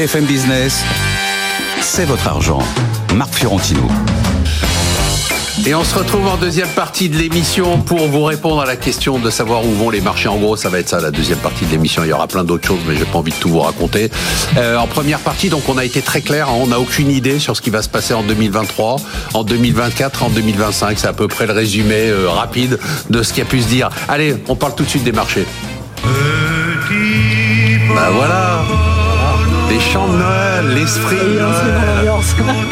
BFM Business, c'est votre argent. Marc Fiorentino. Et on se retrouve en deuxième partie de l'émission pour vous répondre à la question de savoir où vont les marchés. En gros, ça va être ça la deuxième partie de l'émission. Il y aura plein d'autres choses, mais j'ai pas envie de tout vous raconter. Euh, en première partie, donc on a été très clair. Hein. on n'a aucune idée sur ce qui va se passer en 2023, en 2024, en 2025. C'est à peu près le résumé euh, rapide de ce qui a pu se dire. Allez, on parle tout de suite des marchés. Ben voilà les chants de Noël, l'esprit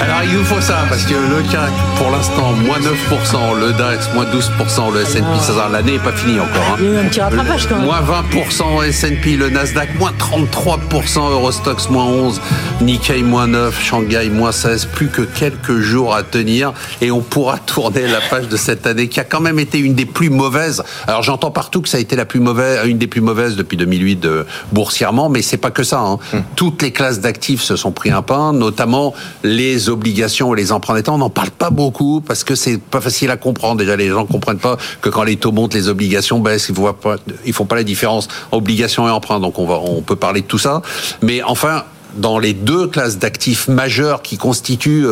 Alors il nous faut ça, parce que le CAC, pour l'instant, moins 9%, le DAX, moins 12%, le S&P, ça l'année n'est pas finie encore. Hein. Il y a eu un petit rattrapage quand même. Moins 20% S&P, le Nasdaq, moins 33%, Eurostox, moins 11, Nikkei, moins 9%, Shanghai, moins 16, plus que quelques jours à tenir, et on pourra tourner la page de cette année qui a quand même été une des plus mauvaises. Alors j'entends partout que ça a été la plus mauvaise, une des plus mauvaises depuis 2008 euh, boursièrement, mais c'est pas que ça. Hein. Hum. Toutes les les classes d'actifs se sont pris un pain, notamment les obligations et les emprunts d'État. On n'en parle pas beaucoup parce que c'est pas facile à comprendre. Déjà, les gens comprennent pas que quand les taux montent, les obligations baissent. Ils ne pas, ils font pas la différence obligations et emprunts. Donc on va, on peut parler de tout ça. Mais enfin, dans les deux classes d'actifs majeures qui constituent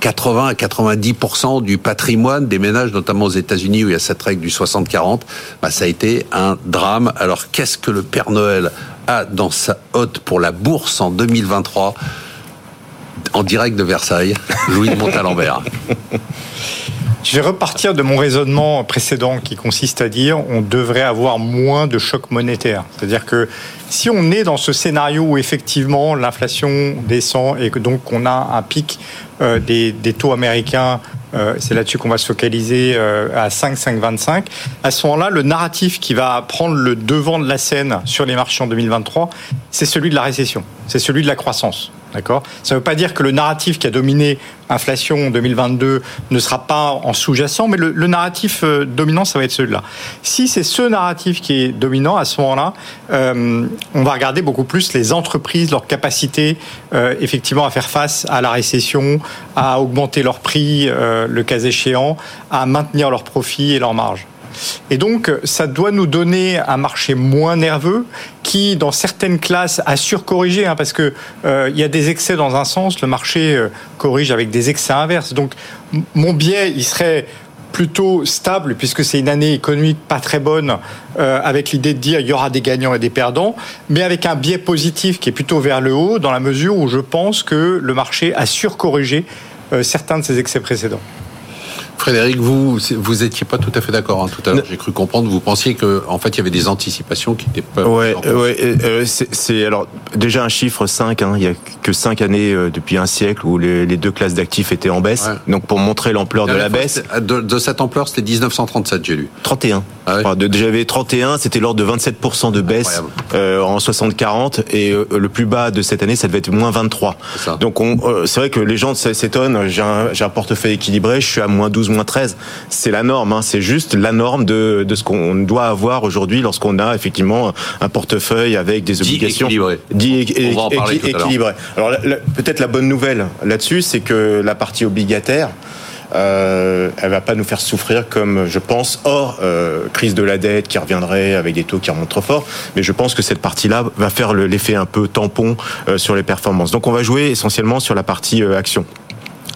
80 euh, à 90% du patrimoine des ménages, notamment aux États-Unis où il y a cette règle du 60-40, bah, ça a été un drame. Alors qu'est-ce que le Père Noël a dans sa hotte pour la bourse en 2023 en direct de Versailles, Louis de Montalembert. Je vais repartir de mon raisonnement précédent qui consiste à dire on devrait avoir moins de chocs monétaires. C'est-à-dire que si on est dans ce scénario où effectivement l'inflation descend et que donc on a un pic euh, des, taux américains, euh, c'est là-dessus qu'on va se focaliser euh, à 5, 5,25. À ce moment-là, le narratif qui va prendre le devant de la scène sur les marchés en 2023, c'est celui de la récession, c'est celui de la croissance. D'accord Ça ne veut pas dire que le narratif qui a dominé inflation en 2022 ne sera pas en sous-jacent, mais le, narratif euh, dominant, ça va être celui-là. Si c'est ce narratif qui est dominant, à ce moment-là, euh, on va regarder beaucoup plus les entreprises, leur capacité euh, effectivement à faire face à la récession, à augmenter leurs prix, le cas échéant, à maintenir leurs profits et leurs marges. Et donc, ça doit nous donner un marché moins nerveux qui, dans certaines classes, a surcorrigé, hein, parce que euh, il y a des excès dans un sens, le marché euh, corrige avec des excès inverses. Donc, mon biais, il serait plutôt stable puisque c'est une année économique pas très bonne euh, avec l'idée de dire il y aura des gagnants et des perdants mais avec un biais positif qui est plutôt vers le haut dans la mesure où je pense que le marché a surcorrigé certains de ses excès précédents. Frédéric, vous vous étiez pas tout à fait d'accord hein, tout à l'heure. J'ai cru comprendre. Vous pensiez que en fait il y avait des anticipations qui étaient pas. Ouais, ouais. Euh, c'est alors déjà un chiffre 5. Hein, il y a que 5 années euh, depuis un siècle où les, deux classes d'actifs étaient en baisse. Donc pour montrer l'ampleur de la baisse. De, cette ampleur, c'était 1937, j'ai lu. 31. Ah J'avais 31, c'était l'ordre de 27% de baisse euh, en 60-40 et le plus bas de cette année, ça devait être moins 23. Donc c'est vrai que les gens s'étonnent. J'ai un, un portefeuille équilibré, je suis à moins 12 moins 13. C'est la norme, hein. c'est juste la norme de, de ce qu'on doit avoir aujourd'hui lorsqu'on a effectivement un portefeuille avec des obligations équilibré. équilibré. Alors peut-être la bonne nouvelle là-dessus, c'est que la partie obligataire, euh, elle va pas nous faire souffrir comme je pense hors euh, crise de la dette qui reviendrait avec des taux qui remontent trop fort mais je pense que cette partie-là va faire l'effet un peu tampon euh, sur les performances donc on va jouer essentiellement sur la partie euh, action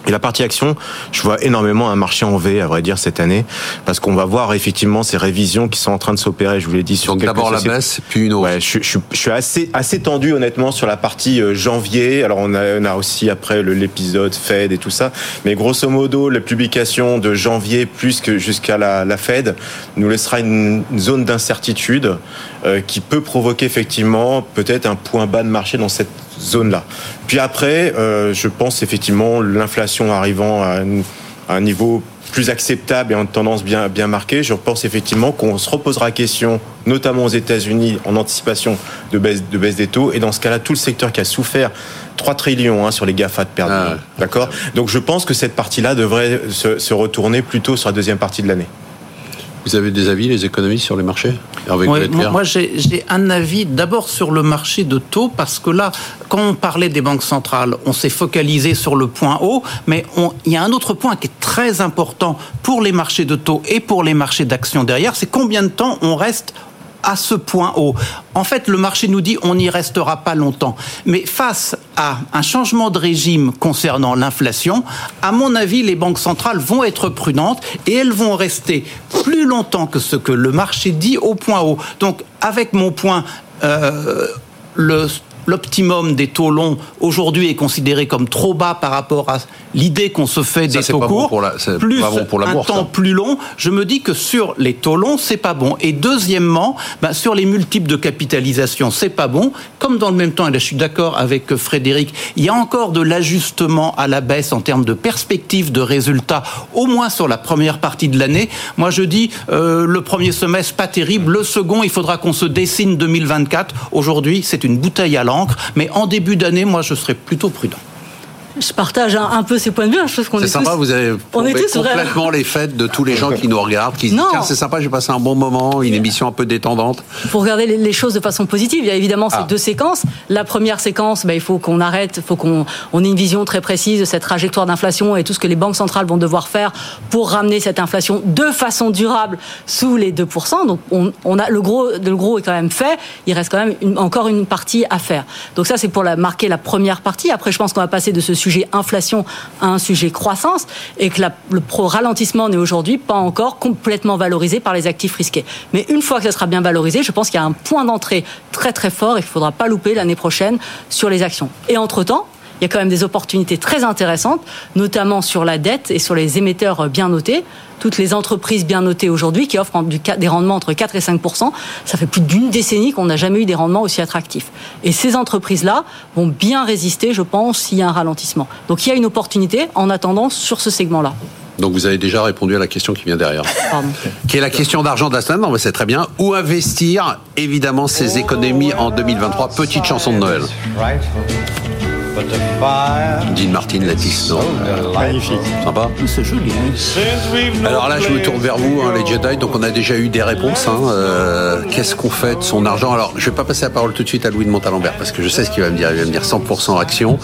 et la partie action, je vois énormément un marché en V, à vrai dire, cette année, parce qu'on va voir effectivement ces révisions qui sont en train de s'opérer. Je vous l'ai dit sur Donc d'abord la baisse, puis une hausse. Ouais, je, je, je, suis assez assez tendu honnêtement sur la partie euh, janvier. Alors on a, on a aussi après l'épisode Fed et tout ça, mais grosso modo, la publication de janvier plus que jusqu'à la, la, Fed nous laissera une, zone d'incertitude euh, qui peut provoquer effectivement peut-être un point bas de marché dans cette zone-là. Puis après, euh, je pense effectivement l'inflation arrivant à un, niveau plus acceptable et en tendance bien, bien marquée, je pense effectivement qu'on se reposera question, notamment aux États-Unis, en anticipation de baisse, de baisse des taux. Et dans ce cas-là, tout le secteur qui a souffert 3 trillions hein, sur les GAFA de perdre. Ah D'accord? Donc je pense que cette partie-là devrait se, se retourner plutôt sur la deuxième partie de l'année. Vous avez des avis, les économistes, sur les marchés? Moi, j'ai un avis d'abord sur le marché de taux, parce que là, quand on parlait des banques centrales, on s'est focalisé sur le point haut, mais il y a un autre point qui est très important pour les marchés de taux et pour les marchés d'actions derrière, c'est combien de temps on reste à ce point haut. En fait, le marché nous dit on n'y restera pas longtemps. Mais face à un changement de régime concernant l'inflation, à mon avis, les banques centrales vont être prudentes et elles vont rester plus longtemps que ce que le marché dit au point haut. Donc, avec mon point, euh, le l'optimum des taux longs aujourd'hui est considéré comme trop bas par rapport à l'idée qu'on se fait des taux courts, pour la, plus bon pour la un bourse, temps hein. plus long, je me dis que sur les taux longs, c'est pas bon. Et deuxièmement, ben, sur les multiples de capitalisation, c'est pas bon. Comme dans le même temps, et là je suis d'accord avec Frédéric, il y a encore de l'ajustement à la baisse en termes de perspective de résultats, au moins sur la première partie de l'année. Moi je dis, euh, le premier semestre, pas terrible. Le second, il faudra qu'on se dessine 2024. Aujourd'hui, c'est une bouteille à Mais en début d'année, moi, je serais plutôt prudent. Je partage un, un peu ces points de vue. hein. Je trouve qu'on est sympa, tous- vous avez on est tous complètement les fêtes de tous les gens qui nous regardent, qui se disent tiens c'est sympa, j'ai passé un bon moment, une émission un peu détendante. pour regarder les- les choses de façon positive. Il y a évidemment ces Ah. deux séquences. La première séquence, bah, il faut qu'on arrête, il faut qu'on on ait une vision très précise de cette trajectoire d'inflation et tout ce que les banques centrales vont devoir faire pour ramener cette inflation de façon durable sous les 2%. Donc on, on a le gros, le gros est quand même fait. Il reste quand même une- encore une partie à faire. Donc ça c'est pour la, marquer la première partie. Après je pense qu'on va passer de ce sujet inflation à un sujet croissance et que la- le pro ralentissement n'est aujourd'hui pas encore complètement valorisé par les actifs risqués. Mais une fois que ça sera bien valorisé, je pense qu'il y a un point d'entrée très très fort et qu'il ne faudra pas louper l'année prochaine sur les actions. Et entre-temps, il y a quand même des opportunités très intéressantes, notamment sur la dette et sur les émetteurs bien notés. Toutes les entreprises bien notées aujourd'hui qui offrent des rendements entre 4 et 5% ça fait plus d'une décennie qu'on n'a jamais eu des rendements aussi attractifs. Et ces entreprises-là vont bien résister, je pense, s'il y a un ralentissement. Donc il y a une opportunité en attendant sur ce segment-là. Donc vous avez déjà répondu à la question qui vient derrière. Pardon. Qui est la question d'argent de la semaine Non mais c'est très bien. Où investir évidemment ces économies en 2023 Petite chanson de Noël. Dean Martin, non Magnifique. Sympa C'est joli. hein. Alors là, je me tourne vers vous, hein, les Jedi. Donc, on a déjà eu des réponses. hein. Euh, Qu'est-ce qu'on fait de son argent? Alors, je vais pas passer la parole tout de suite à Louis de Montalembert parce que je sais ce qu'il va me dire. Il va me dire 100% action.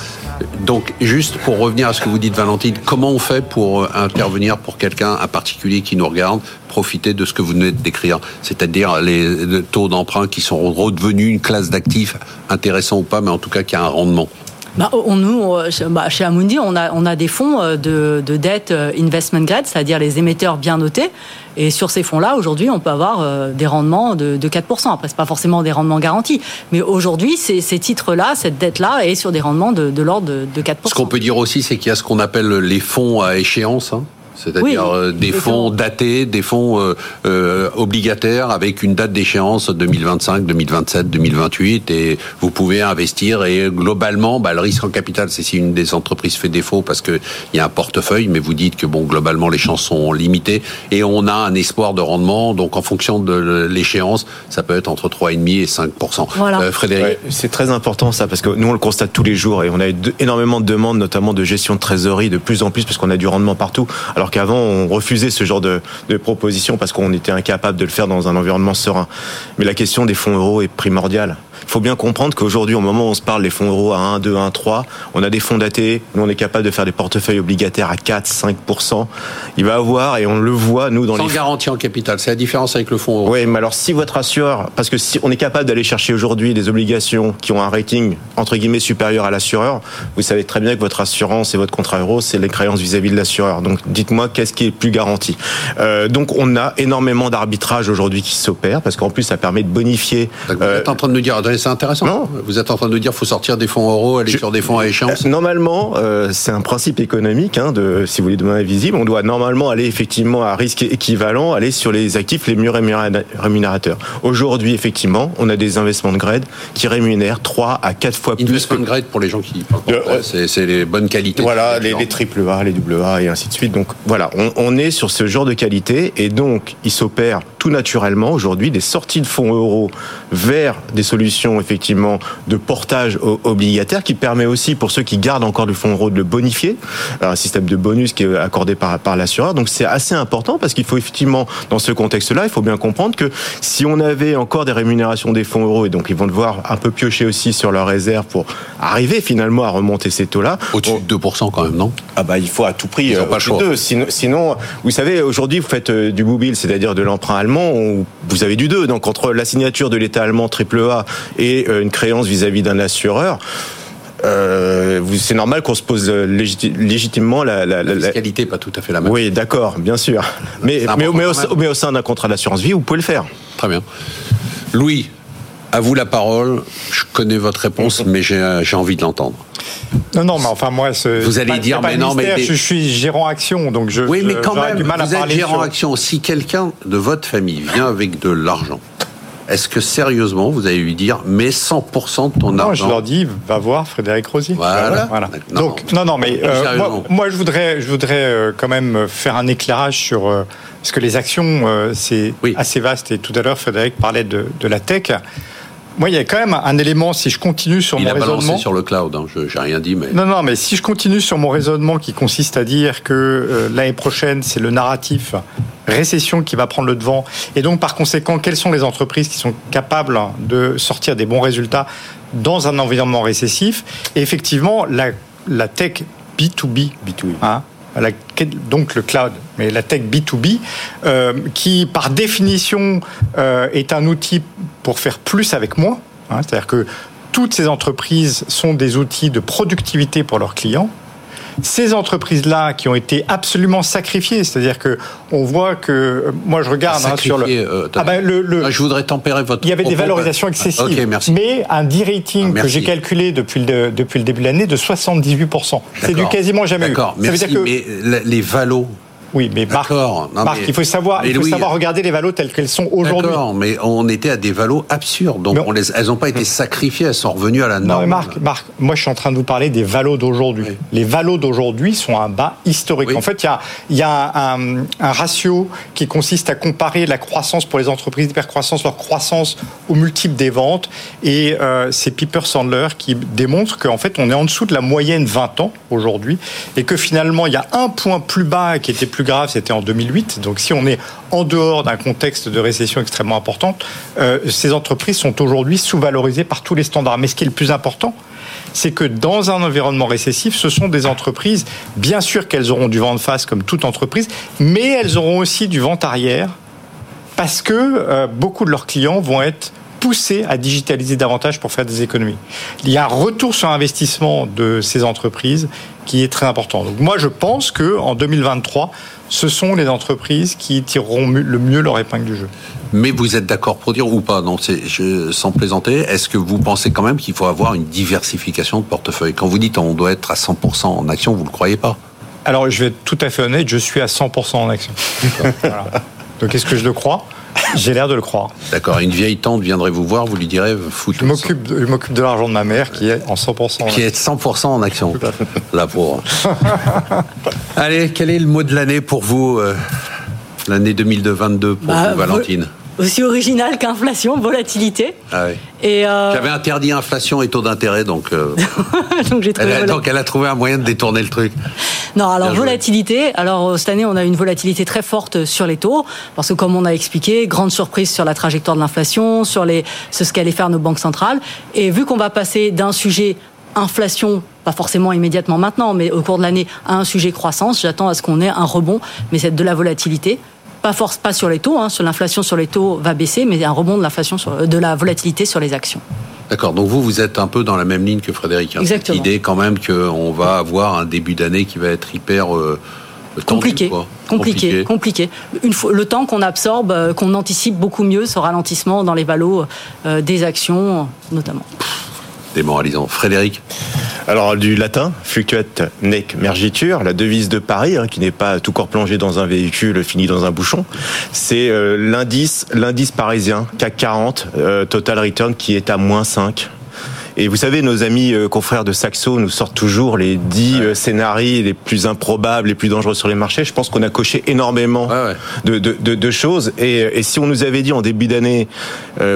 Donc, juste pour revenir à ce que vous dites, Valentine, comment on fait pour euh, intervenir pour quelqu'un, un particulier qui nous regarde, profiter de ce que vous venez de décrire, c'est-à-dire les les taux d'emprunt qui sont redevenus une classe d'actifs intéressant ou pas, mais en tout cas qui a un rendement. Bah, on, nous, bah, chez Amundi, on a, on a des fonds euh, de, de dette euh, investment grade, c'est-à-dire les émetteurs bien notés. Et sur ces fonds-là, aujourd'hui, on peut avoir euh, des rendements de, de 4%. Après, c'est pas forcément des rendements garantis. Mais aujourd'hui, ces, ces titres-là, cette dette-là est sur des rendements de, de l'ordre de, de 4%. Ce qu'on peut dire aussi, c'est qu'il y a ce qu'on appelle les fonds à échéance. hein. C'est-à-dire Oui, euh, des fonds datés, des fonds euh, euh, obligataires avec une date d'échéance 2025, 2027, 2028 et vous pouvez investir et globalement bah, le risque en capital c'est si une des entreprises fait défaut parce que il y a un portefeuille mais vous dites que bon globalement les chances sont limitées et on a un espoir de rendement. Donc en fonction de l'échéance ça peut être entre 3,5 et 5 Voilà. Euh, Frédéric Ouais, c'est très important ça parce que nous on le constate tous les jours et on a eu énormément de demandes notamment de gestion de trésorerie de plus en plus parce qu'on a du rendement partout. Alors qu'avant on refusait ce genre de, propositions parce qu'on était incapable de le faire dans un environnement serein. Mais la question des fonds euros est primordiale. Il faut bien comprendre qu'aujourd'hui au moment où on se parle des fonds euros à 1, 2, 1, 3, on a des fonds datés, nous on est capable de faire des portefeuilles obligataires à 4, 5%. Il va avoir et on le voit nous dans sans les garantie en capital c'est la différence avec le fonds euro. oui, mais alors si votre assureur, parce que si on est capable d'aller chercher aujourd'hui des obligations qui ont un rating entre guillemets supérieur à l'assureur, vous savez très bien que votre assurance et votre contrat euro, c'est les créances vis-à-vis de l'assureur. Donc dites-moi qu'est-ce qui est plus garanti? Euh, donc on a énormément d'arbitrage aujourd'hui qui s'opère parce qu'en plus ça permet de bonifier. Donc, Vous euh, êtes en train de nous dire, attendez, c'est intéressant. Non. Vous êtes en train de dire, faut sortir des fonds euros, aller Je- sur des fonds à échéance. Euh, Normalement, euh, c'est un principe économique, hein, de, si vous voulez, de manière visible. On doit normalement aller effectivement à risque équivalent, aller sur les actifs les mieux rémunéra- rémunérateurs. Aujourd'hui, effectivement, on a des investissements de grade qui rémunèrent 3 à 4 fois plus. Investment que- grade pour les gens qui français, c'est c'est les bonnes qualités. Voilà, les, les triple A, les double A et ainsi de suite. Donc voilà, on, on est sur ce genre de qualité et donc il s'opère tout naturellement aujourd'hui des sorties de fonds euros vers des solutions solution effectivement de portage obligataire qui permet aussi pour ceux qui gardent encore du fonds euro de le bonifier. un système de bonus qui est accordé par, par l'assureur. Donc c'est assez important parce qu'il faut effectivement, dans ce contexte-là, il faut bien comprendre que si on avait encore des rémunérations des fonds euros et donc ils vont devoir un peu piocher aussi sur leurs réserves pour arriver finalement à remonter ces taux-là. Au-dessus de 2% quand même, non? Ah bah il faut à tout prix. Euh, pas le Sinon, sinon, vous savez, aujourd'hui vous faites euh, du boubil, c'est-à-dire de l'emprunt allemand, vous avez du 2. Donc entre la signature de l'État allemand AAA et euh, une créance vis-à-vis d'un assureur. Euh, c'est normal qu'on se pose légitimement la, la, la, fiscalité, pas tout à fait la même. Oui, d'accord, bien sûr. Mais, mais, mais, au, mais, au, sein d'un contrat d'assurance vie, vous pouvez le faire. Très bien. Louis, à vous la parole. Je connais votre réponse, mais j'ai envie de l'entendre. Non, non, mais enfin moi, vous allez dire, mais non, mais je suis gérant action, donc je. Oui, mais quand même, du mal vous êtes gérant action. Si quelqu'un de votre famille vient avec de l'argent, est-ce que sérieusement vous allez lui dire, mais 100% de ton argent Non, je leur dis, va voir Frédéric Rosier. Voilà. voilà. Donc, non, non, mais euh, moi, je voudrais, je voudrais euh, quand même faire un éclairage sur. Euh, parce que les actions, c'est assez vaste. Et tout à l'heure, Frédéric parlait de, de la tech. Moi, il y a quand même un élément, si je continue sur mon raisonnement... Il a sur le cloud, hein, je n'ai rien dit, mais... Non, non, mais si je continue sur mon raisonnement qui consiste à dire que euh, l'année prochaine, c'est le narratif récession qui va prendre le devant, et donc par conséquent, quelles sont les entreprises qui sont capables de sortir des bons résultats dans un environnement récessif? Et effectivement, la, la tech B2B, B2B. Hein, donc le cloud, mais la tech B2B, euh, qui par définition euh, est un outil pour faire plus avec moins. Hein, C'est-à-dire que toutes ces entreprises sont des outils de productivité pour leurs clients ces entreprises-là qui ont été absolument sacrifiées, c'est-à-dire que on voit que moi je regarde hein, sur le, euh, ah ben, le, ah, je voudrais tempérer votre. Il y avait des valorisations excessives, mais un D-rating ah, que j'ai calculé depuis le depuis le début de l'année de 78% C'est du quasiment jamais eu. D'accord, mais les valos oui, mais Marc, il faut savoir, il faut savoir regarder les valos telles qu'elles sont aujourd'hui. D'accord, mais on était à des valos absurdes. Donc on les, elles n'ont pas été sacrifiées, elles sont revenues à la norme. Non, Marc, Marc, moi je suis en train de vous parler des valos d'aujourd'hui. Les valos d'aujourd'hui sont un bas historique. En fait, il y a, y a un, un, ratio qui consiste à comparer la croissance pour les entreprises d'hypercroissance, leur croissance au multiple des ventes. Et euh, c'est Piper Sandler qui démontre qu'en fait on est en dessous de la moyenne 20 ans aujourd'hui et que finalement il y a un point plus bas qui était plus grave, c'était en 2008. Donc si on est en dehors d'un contexte de récession extrêmement importante, euh, ces entreprises sont aujourd'hui sous-valorisées par tous les standards. Mais ce qui est le plus important, c'est que dans un environnement récessif, ce sont des entreprises, bien sûr qu'elles auront du vent de face comme toute entreprise, mais elles auront aussi du vent arrière parce que euh, beaucoup de leurs clients vont être poussés à digitaliser davantage pour faire des économies. Il y a un retour sur investissement de ces entreprises qui est très important. Donc moi, je pense que en 2023, ce sont les entreprises qui tireront le mieux leur épingle du jeu. Mais vous êtes d'accord pour dire ou pas? Non, je, Sans plaisanter, est-ce que vous pensez quand même qu'il faut avoir une diversification de portefeuille? Quand vous dites on doit être à 100% en action, vous ne le croyez pas? Alors, je vais être tout à fait honnête, je suis à 100% en action. Donc, est-ce que je le crois? j'ai l'air de le croire. D'accord. Une vieille tante viendrait vous voir, vous lui direz fout. Je m'occupe, je m'occupe de l'argent de ma mère qui est en 100%. Qui est 100% en action. La pauvre. Allez, quel est le mot de l'année pour vous, euh, l'année 2022 pour bah, vous, Valentine? Aussi original qu'inflation, volatilité. Ah oui. Et euh, J'avais interdit inflation et taux d'intérêt, donc, euh, donc, elle a, donc, elle a trouvé un moyen de détourner le truc. Non, alors volatilité. Alors euh, cette année, on a une volatilité très forte sur les taux, parce que comme on a expliqué, grande surprise sur la trajectoire de l'inflation, sur les, ce qu'allaient faire nos banques centrales. Et vu qu'on va passer d'un sujet inflation, pas forcément immédiatement maintenant, mais au cours de l'année, à un sujet croissance, j'attends à ce qu'on ait un rebond, mais c'est de la volatilité pas force pas sur les taux, hein, sur l'inflation sur les taux va baisser, mais un rebond de l'inflation de la volatilité sur les actions. D'accord. Donc vous, vous êtes un peu dans la même ligne que Frédéric. Hein. Exactement. L'idée quand même qu'on va avoir un début d'année qui va être hyper euh, compliqué, compliqué, compliqué, Une fois, le temps qu'on absorbe, euh, qu'on anticipe beaucoup mieux ce ralentissement dans les valos euh, des actions, notamment démoralisant. Frédéric alors du latin, fluctuate nec mergitur, la devise de Paris, hein, qui n'est pas tout corps plongé dans un véhicule fini dans un bouchon, c'est euh, l'indice, parisien CAC 40 euh, total return qui est à moins 5 Et vous savez, nos amis euh, confrères de Saxo nous sortent toujours les 10 scénarios les plus improbables, les plus dangereux sur les marchés. Je pense qu'on a coché énormément De, de, de, choses. Et, et, si on nous avait dit en début d'année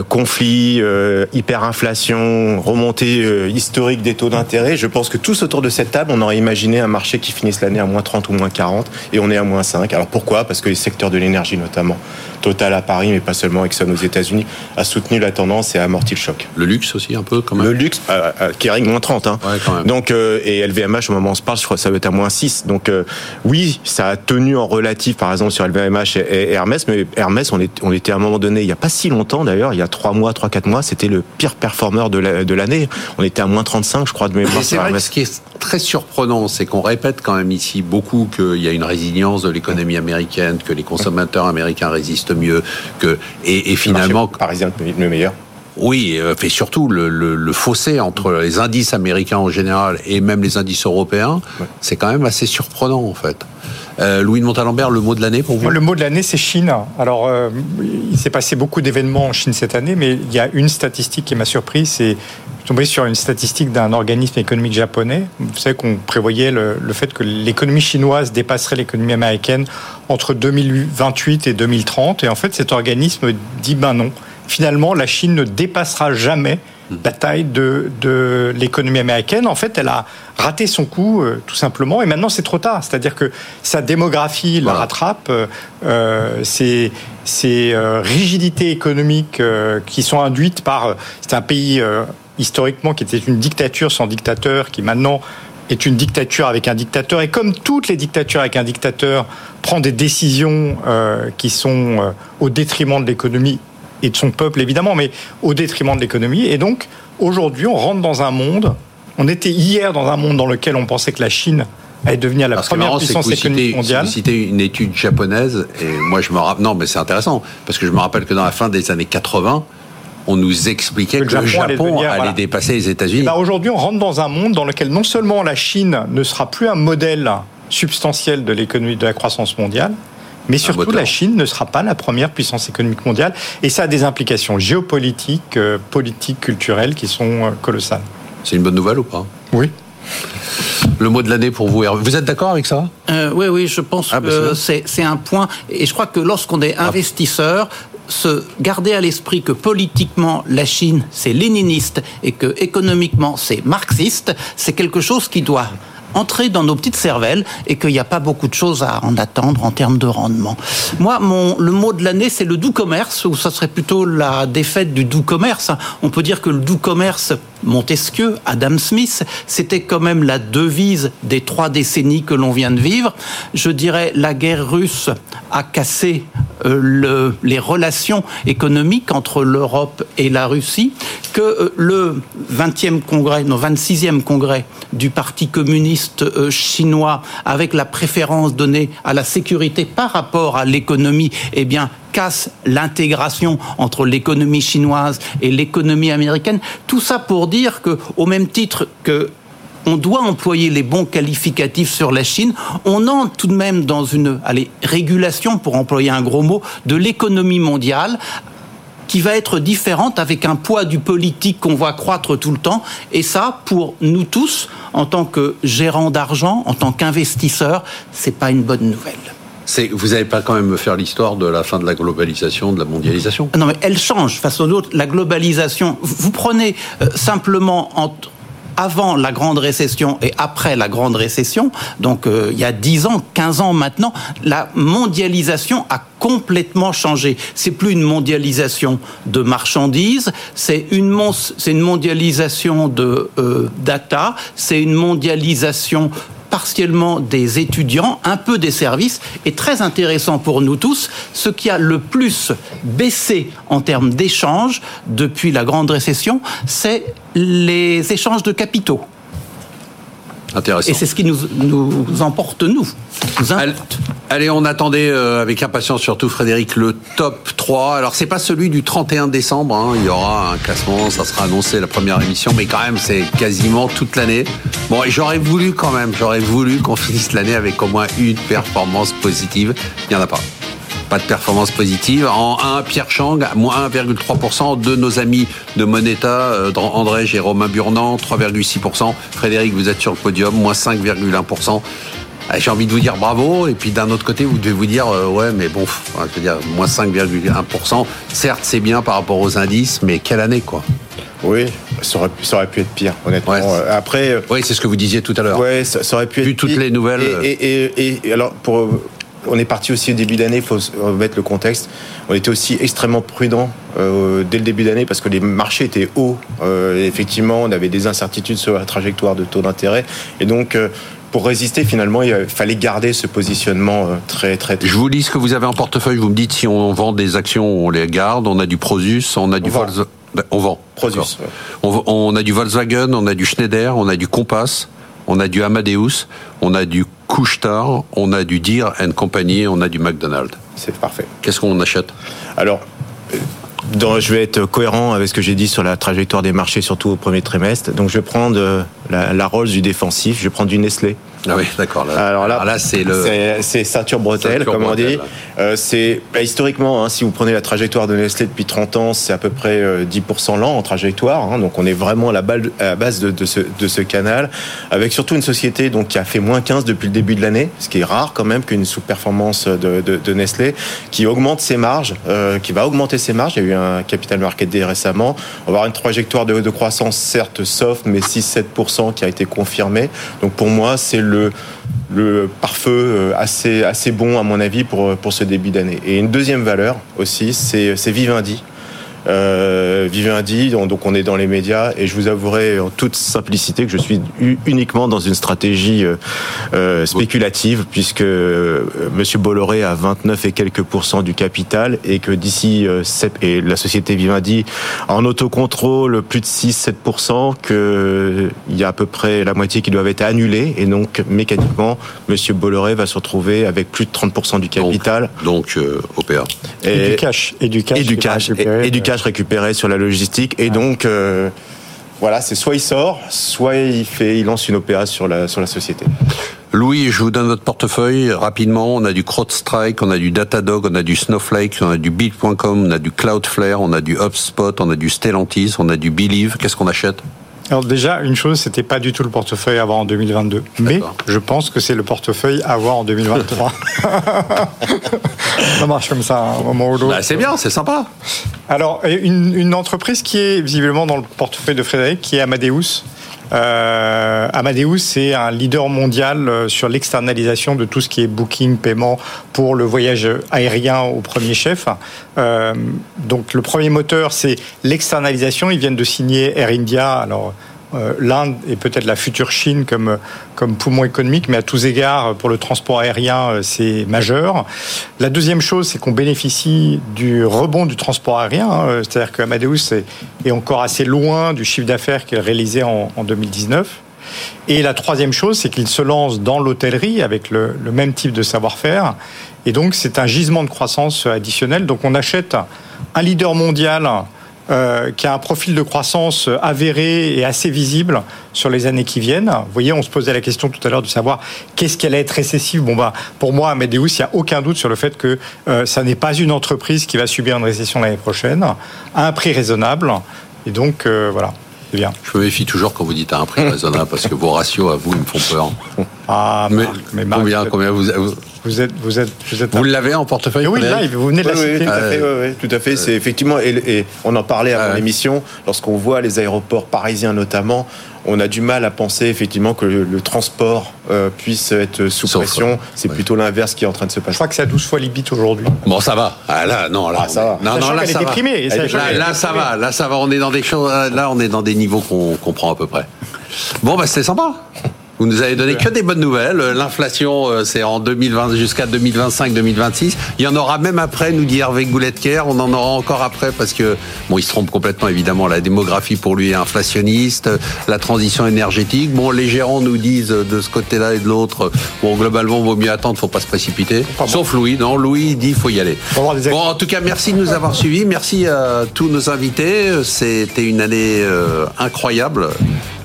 conflit, hyperinflation, remontée historique des taux d'intérêt, je pense que tous autour de cette table, on aurait imaginé un marché qui finisse l'année à moins 30 ou moins 40, et on est à moins 5. Alors pourquoi? Parce que les secteurs de l'énergie notamment, Total à Paris, mais pas seulement Exxon aux États-Unis, a soutenu la tendance et a amorti le choc. Le luxe aussi un peu quand même. Le luxe, euh, euh, Kering moins 30. Hein. Ouais, quand même. Donc euh, et LVMH au moment où on se parle, je crois que ça va être à moins 6. Donc euh, oui, ça a tenu en relatif par exemple sur LVMH et, Hermès, mais Hermès on, est, on était à un moment donné, il n'y a pas si longtemps d'ailleurs, il y a 3 mois, 3 4 mois, c'était le pire performeur de l'année. on était à moins 35 je crois de mémoire. C'est vrai que ce qui est très surprenant, c'est qu'on répète quand même ici beaucoup qu'il y a une résilience de l'économie américaine, que les consommateurs américains résistent mieux, que et, et finalement parisien le meilleur. Oui, euh, fait surtout le, le, le, fossé entre les indices américains en général et même les indices européens, c'est quand même assez surprenant en fait. Euh, Louis de Montalembert, le mot de l'année pour vous? Le mot de l'année, c'est Chine. Alors, euh, il s'est passé beaucoup d'événements en Chine cette année, mais il y a une statistique qui m'a surpris, c'est tombé sur une statistique d'un organisme économique japonais. Vous savez qu'on prévoyait le, le, fait que l'économie chinoise dépasserait l'économie américaine entre 2028 et 2030. Et en fait, cet organisme dit ben non. Finalement, la Chine ne dépassera jamais la taille de, de l'économie américaine. En fait, elle a raté son coup, euh, tout simplement, et maintenant c'est trop tard. C'est-à-dire que sa démographie la rattrape, euh, euh euh, rigidités économiques qui sont induites par... c'est un pays historiquement qui était une dictature sans dictateur, qui maintenant est une dictature avec un dictateur, et comme toutes les dictatures avec un dictateur, prend des décisions qui sont au détriment de l'économie et de son peuple évidemment, mais au détriment de l'économie. Et donc aujourd'hui, on rentre dans un monde. On était hier dans un monde dans lequel on pensait que la Chine allait devenir la première puissance économique mondiale. Vous citez une étude japonaise et moi je me rappelle. Non, mais c'est intéressant parce que je me rappelle que dans la fin des années 80 on nous expliquait que, le Japon, allait, dépasser les États-Unis. Ben aujourd'hui, on rentre dans un monde dans lequel non seulement la Chine ne sera plus un modèle substantiel de l'économie de la croissance mondiale, mais surtout, la Chine ne sera pas la première puissance économique mondiale. Et ça a des implications géopolitiques, euh, politiques, culturelles qui sont euh, colossales. C'est une bonne nouvelle ou pas? Oui. Le mot de l'année pour vous, Vous êtes d'accord avec ça? Euh, Oui, oui, je pense ah, que c'est un point. Et je crois que lorsqu'on est ah. investisseur, se garder à l'esprit que politiquement la Chine c'est léniniste et que économiquement c'est marxiste, c'est quelque chose qui doit entrer dans nos petites cervelles et qu'il n'y a pas beaucoup de choses à en attendre en termes de rendement. Moi, mon, le mot de l'année, c'est le doux commerce, ou ça serait plutôt la défaite du doux commerce. On peut dire que le doux commerce, Montesquieu, Adam Smith, c'était quand même la devise des trois décennies que l'on vient de vivre. Je dirais la guerre russe a cassé euh, le, les relations économiques entre l'Europe et la Russie, que euh, le 20e congrès, non 26e congrès du Parti communiste euh, chinois, avec la préférence donnée à la sécurité par rapport à l'économie, eh bien, casse l'intégration entre l'économie chinoise et l'économie américaine. Tout ça pour dire que, au même titre que on doit employer les bons qualificatifs sur la Chine. On entre tout de même dans une régulation, pour employer un gros mot, de l'économie mondiale qui va être différente avec un poids du politique qu'on voit croître tout le temps. Et ça, pour nous tous, en tant que gérants d'argent, en tant qu'investisseurs, c'est pas une bonne nouvelle. Vous n'allez pas quand même me faire l'histoire de la fin de la globalisation, de la mondialisation? Non, mais elle change face aux autres. La globalisation, vous prenez euh, simplement avant la grande récession et après la grande récession, donc euh, il y a 10 ans, 15 ans maintenant, la mondialisation a complètement changé. C'est plus une mondialisation de marchandises, c'est une, une mondialisation de euh, data, c'est une mondialisation partiellement des étudiants, un peu des services, et très intéressant pour nous tous, ce qui a le plus baissé en termes d'échanges depuis la grande récession, c'est les échanges de capitaux. Intéressant. Et c'est ce qui nous, nous emporte, nous. Allez, on attendait euh, avec impatience, surtout Frédéric, le top 3. Alors, c'est pas celui du 31 décembre. Hein. Il y aura un classement, ça sera annoncé la première émission, mais quand même, c'est quasiment toute l'année. Bon, et j'aurais voulu quand même, j'aurais voulu qu'on finisse l'année avec au moins une performance positive. Il n'y en a pas. Pas de performance positive. En 1, Pierre Chang, moins 1,3%. De nos amis de Moneta, euh, André et Romain Burnand, 3,6%. Frédéric, vous êtes sur le podium, moins 5,1%. Ah, j'ai envie de vous dire bravo, et puis d'un autre côté, vous devez vous dire, euh, ouais, mais bon, je veux dire, moins 5,1%. Certes, c'est bien par rapport aux indices, mais quelle année, quoi oui, ça aurait, ça aurait, pu être pire, honnêtement. Euh, Après, oui, c'est ce que vous disiez tout à l'heure. Oui, ça, aurait pu être Vu toutes les nouvelles. Et, et, alors, pour, on est parti aussi au début d'année, il faut remettre le contexte. On était aussi extrêmement prudent euh, dès le début d'année parce que les marchés étaient hauts. Euh, effectivement, on avait des incertitudes sur la trajectoire de taux d'intérêt. Et donc, pour résister, finalement, il fallait garder ce positionnement euh, très, très, Je vous lis ce que vous avez en portefeuille. Vous me dites si on vend des actions, on les garde. On a du Prosus, on a du Volkswagen. On vend. Prosus. On, a du Volkswagen, on a du Schneider, on a du Compass, on a du Amadeus, on a du Couchetard, on a du Deere Company, on a du McDonald's. C'est parfait. Qu'est-ce qu'on achète? Alors, je vais être cohérent avec ce que j'ai dit sur la trajectoire des marchés, surtout au premier trimestre. Donc, je vais prendre euh, la, la Rolls du défensif, je vais prendre du Nestlé. Ah oui, d'accord. Alors là, c'est le c'est ceinture bretelle, comme on dit. Euh, c'est bah, historiquement, hein, si vous prenez la trajectoire de Nestlé depuis 30 ans, c'est à peu près 10% euh, lent en trajectoire. Hein, donc on est vraiment à la, base de, ce, de, ce, canal, avec surtout une société donc qui a fait moins 15 depuis le début de l'année, ce qui est rare quand même qu'une sous-performance de, de, Nestlé, qui augmente ses marges, euh, qui va augmenter ses marges. Il y a eu un capital market day récemment. On va avoir une trajectoire de, croissance certes soft, mais 6-7% qui a été confirmée. Donc pour moi, c'est le le, pare-feu euh, assez, assez bon, à mon avis, pour, pour ce début d'année. Et une deuxième valeur aussi, c'est Vivendi euh, Vivendi, donc on est dans les médias, et je vous avouerai en toute simplicité que je suis uniquement dans une stratégie euh, euh, spéculative, puisque Monsieur Bolloré a 29 et quelques pourcents du capital, et que d'ici et la société Vivendi en autocontrôle plus de 6-7%, qu'il y a à peu près la moitié qui doivent être annulés, et donc mécaniquement Monsieur Bolloré va se retrouver avec plus de 30% du capital. Donc, donc OPA. Et, du cash. Et du cash. Et du cash. Et, du cash récupéré sur la logistique. Et donc, euh, voilà, c'est soit il sort, soit il, fait, il lance une OPA sur la, sur la société. Louis, je vous donne votre portefeuille rapidement. On a du CrowdStrike, on a du Datadog, on a du Snowflake, on a du Bit.com, on a du Cloudflare, on a du HubSpot, on a du Stellantis, on a du Believe. Qu'est-ce qu'on achète? Alors déjà, une chose, c'était pas du tout le portefeuille à avoir en 2022. Mais je pense que c'est le portefeuille à avoir en 2023. ça marche comme ça, un moment ou l'autre. Bah, c'est bien, c'est sympa. Alors, une, une, entreprise qui est visiblement dans le portefeuille de Frédéric, qui est Amadeus. Euh, Amadeus, c'est un leader mondial euh, sur l'externalisation de tout ce qui est booking, paiement pour le voyage aérien au premier chef. Euh, donc le premier moteur, c'est l'externalisation. Ils viennent de signer Air India. l'Inde est peut-être la future Chine comme, comme poumon économique, mais à tous égards, pour le transport aérien, euh, c'est majeur. La deuxième chose, c'est qu'on bénéficie du rebond du transport aérien, hein. c'est-à-dire que Amadeus est, encore assez loin du chiffre d'affaires qu'il réalisait en, en 2019. Et la troisième chose, c'est qu'il se lance dans l'hôtellerie avec le, le, même type de savoir-faire. Et donc, c'est un gisement de croissance additionnel. Donc, on achète un leader mondial euh, qui a un profil de croissance avéré et assez visible sur les années qui viennent. Vous voyez, on se posait la question tout à l'heure de savoir qu'est-ce qu'elle est récessive. Bon, bah, pour moi, Amadeus, il n'y a aucun doute sur le fait que euh, ça n'est pas une entreprise qui va subir une récession l'année prochaine, à un prix raisonnable. Et donc, euh, voilà. Bien. Je me méfie toujours quand vous dites à un prix raisonnable parce que vos ratios à vous me font peur. Ah, mais, mais combien, combien vous, vous êtes, vous êtes, vous êtes. Vous l'avez en portefeuille Oui, là, vous venez de la citer. tout à fait. Oui, tout à fait. C'est effectivement, et, on en parlait avant l'émission, lorsqu'on voit les aéroports parisiens notamment, on a du mal à penser effectivement que le, transport euh, puisse être sous pression. C'est plutôt l'inverse qui est en train de se passer. Je crois que c'est à 12 fois l'IBIT aujourd'hui. Bon, ça va. Ah, là, non, là, ah, ça va. Non, non, là, ça va. Là, ça va. Là, ça va. On est dans des choses. Là, on est dans des niveaux qu'on comprend à peu près. Bon, bah, c'est sympa. Vous nous avez donné que des bonnes nouvelles. L'inflation, euh, c'est en 2020 jusqu'à 2025-2026. Il y en aura même après, nous dit Hervé Gouletker. On en aura encore après parce que, bon, il se trompe complètement, évidemment. La démographie pour lui est inflationniste. La transition énergétique. Bon, les gérants nous disent de ce côté-là et de l'autre, bon, globalement, vaut mieux attendre, faut pas se précipiter. Sauf Louis. Non, Louis dit, faut y aller. Bon, en tout cas, merci de nous avoir suivis. Merci à tous nos invités. C'était une année euh, incroyable.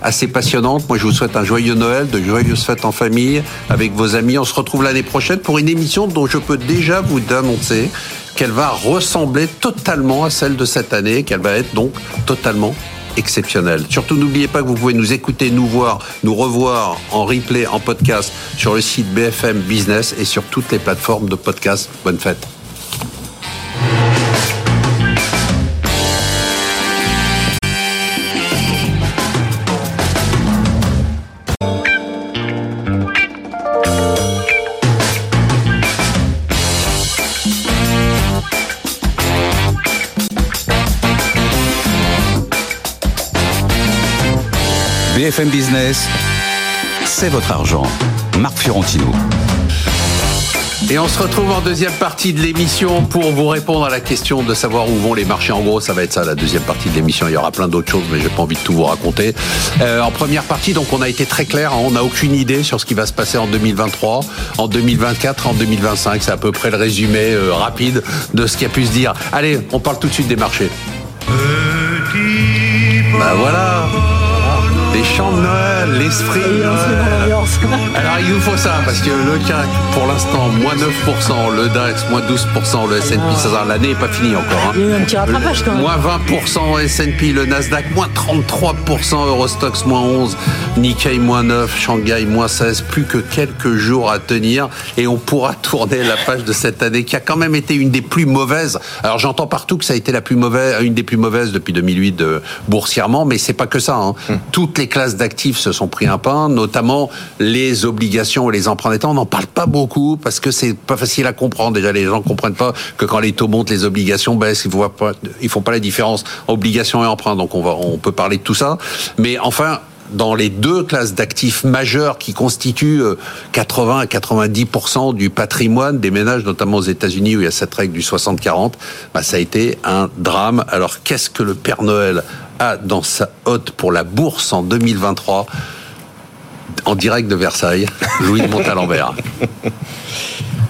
Assez passionnante. Moi, je vous souhaite un joyeux Noël, de joyeuses fêtes en famille, avec vos amis. On se retrouve l'année prochaine pour une émission dont je peux déjà vous annoncer qu'elle va ressembler totalement à celle de cette année, qu'elle va être donc totalement exceptionnelle. Surtout, n'oubliez pas que vous pouvez nous écouter, nous voir, nous revoir en replay, en podcast sur le site BFM Business et sur toutes les plateformes de podcast. Bonne fête. BFM Business, c'est votre argent. Marc Fiorentino. Et on se retrouve en deuxième partie de l'émission pour vous répondre à la question de savoir où vont les marchés. En gros, ça va être ça la deuxième partie de l'émission. Il y aura plein d'autres choses, mais j'ai pas envie de tout vous raconter. Euh, en première partie, donc, on a été très clair. Hein. on n'a aucune idée sur ce qui va se passer en 2023, en 2024, en 2025. C'est à peu près le résumé euh, rapide de ce qui a pu se dire. Allez, on parle tout de suite des marchés. Bah voilà les chants de Noël, l'esprit de Alors il nous faut ça, parce que le CAC, pour l'instant, moins 9%, le DAX, moins 12%, le S&P 500, l'année n'est pas finie encore. Hein. Il y a eu un petit rattrapage quand même. Moins 20% S&P, le Nasdaq, moins 33%, Eurostox, moins 11%, Nikkei, moins 9, Shanghai, moins 16, plus que quelques jours à tenir, et on pourra tourner la page de cette année qui a quand même été une des plus mauvaises. Alors j'entends partout que ça a été la plus mauvaise, une des plus mauvaises depuis 2008 de, euh, boursièrement, mais c'est pas que ça. Hein. Hum. Toutes les classes d'actifs se sont pris un pain, notamment les obligations et les emprunts d'État. On n'en parle pas beaucoup parce que c'est pas facile à comprendre. Déjà, les gens comprennent pas que quand les taux montent, les obligations baissent. Ils ne pas, ils font pas la différence obligations et emprunts. Donc on va, on peut parler de tout ça. Mais enfin, dans les deux classes d'actifs majeures qui constituent 80 euh, à 90% du patrimoine des ménages, notamment aux États-Unis où il y a cette règle du 60-40, bah, ça a été un drame. Alors qu'est-ce que le Père Noël a dans sa hotte pour la bourse en 2023 en direct de Versailles, Louis de Montalembert.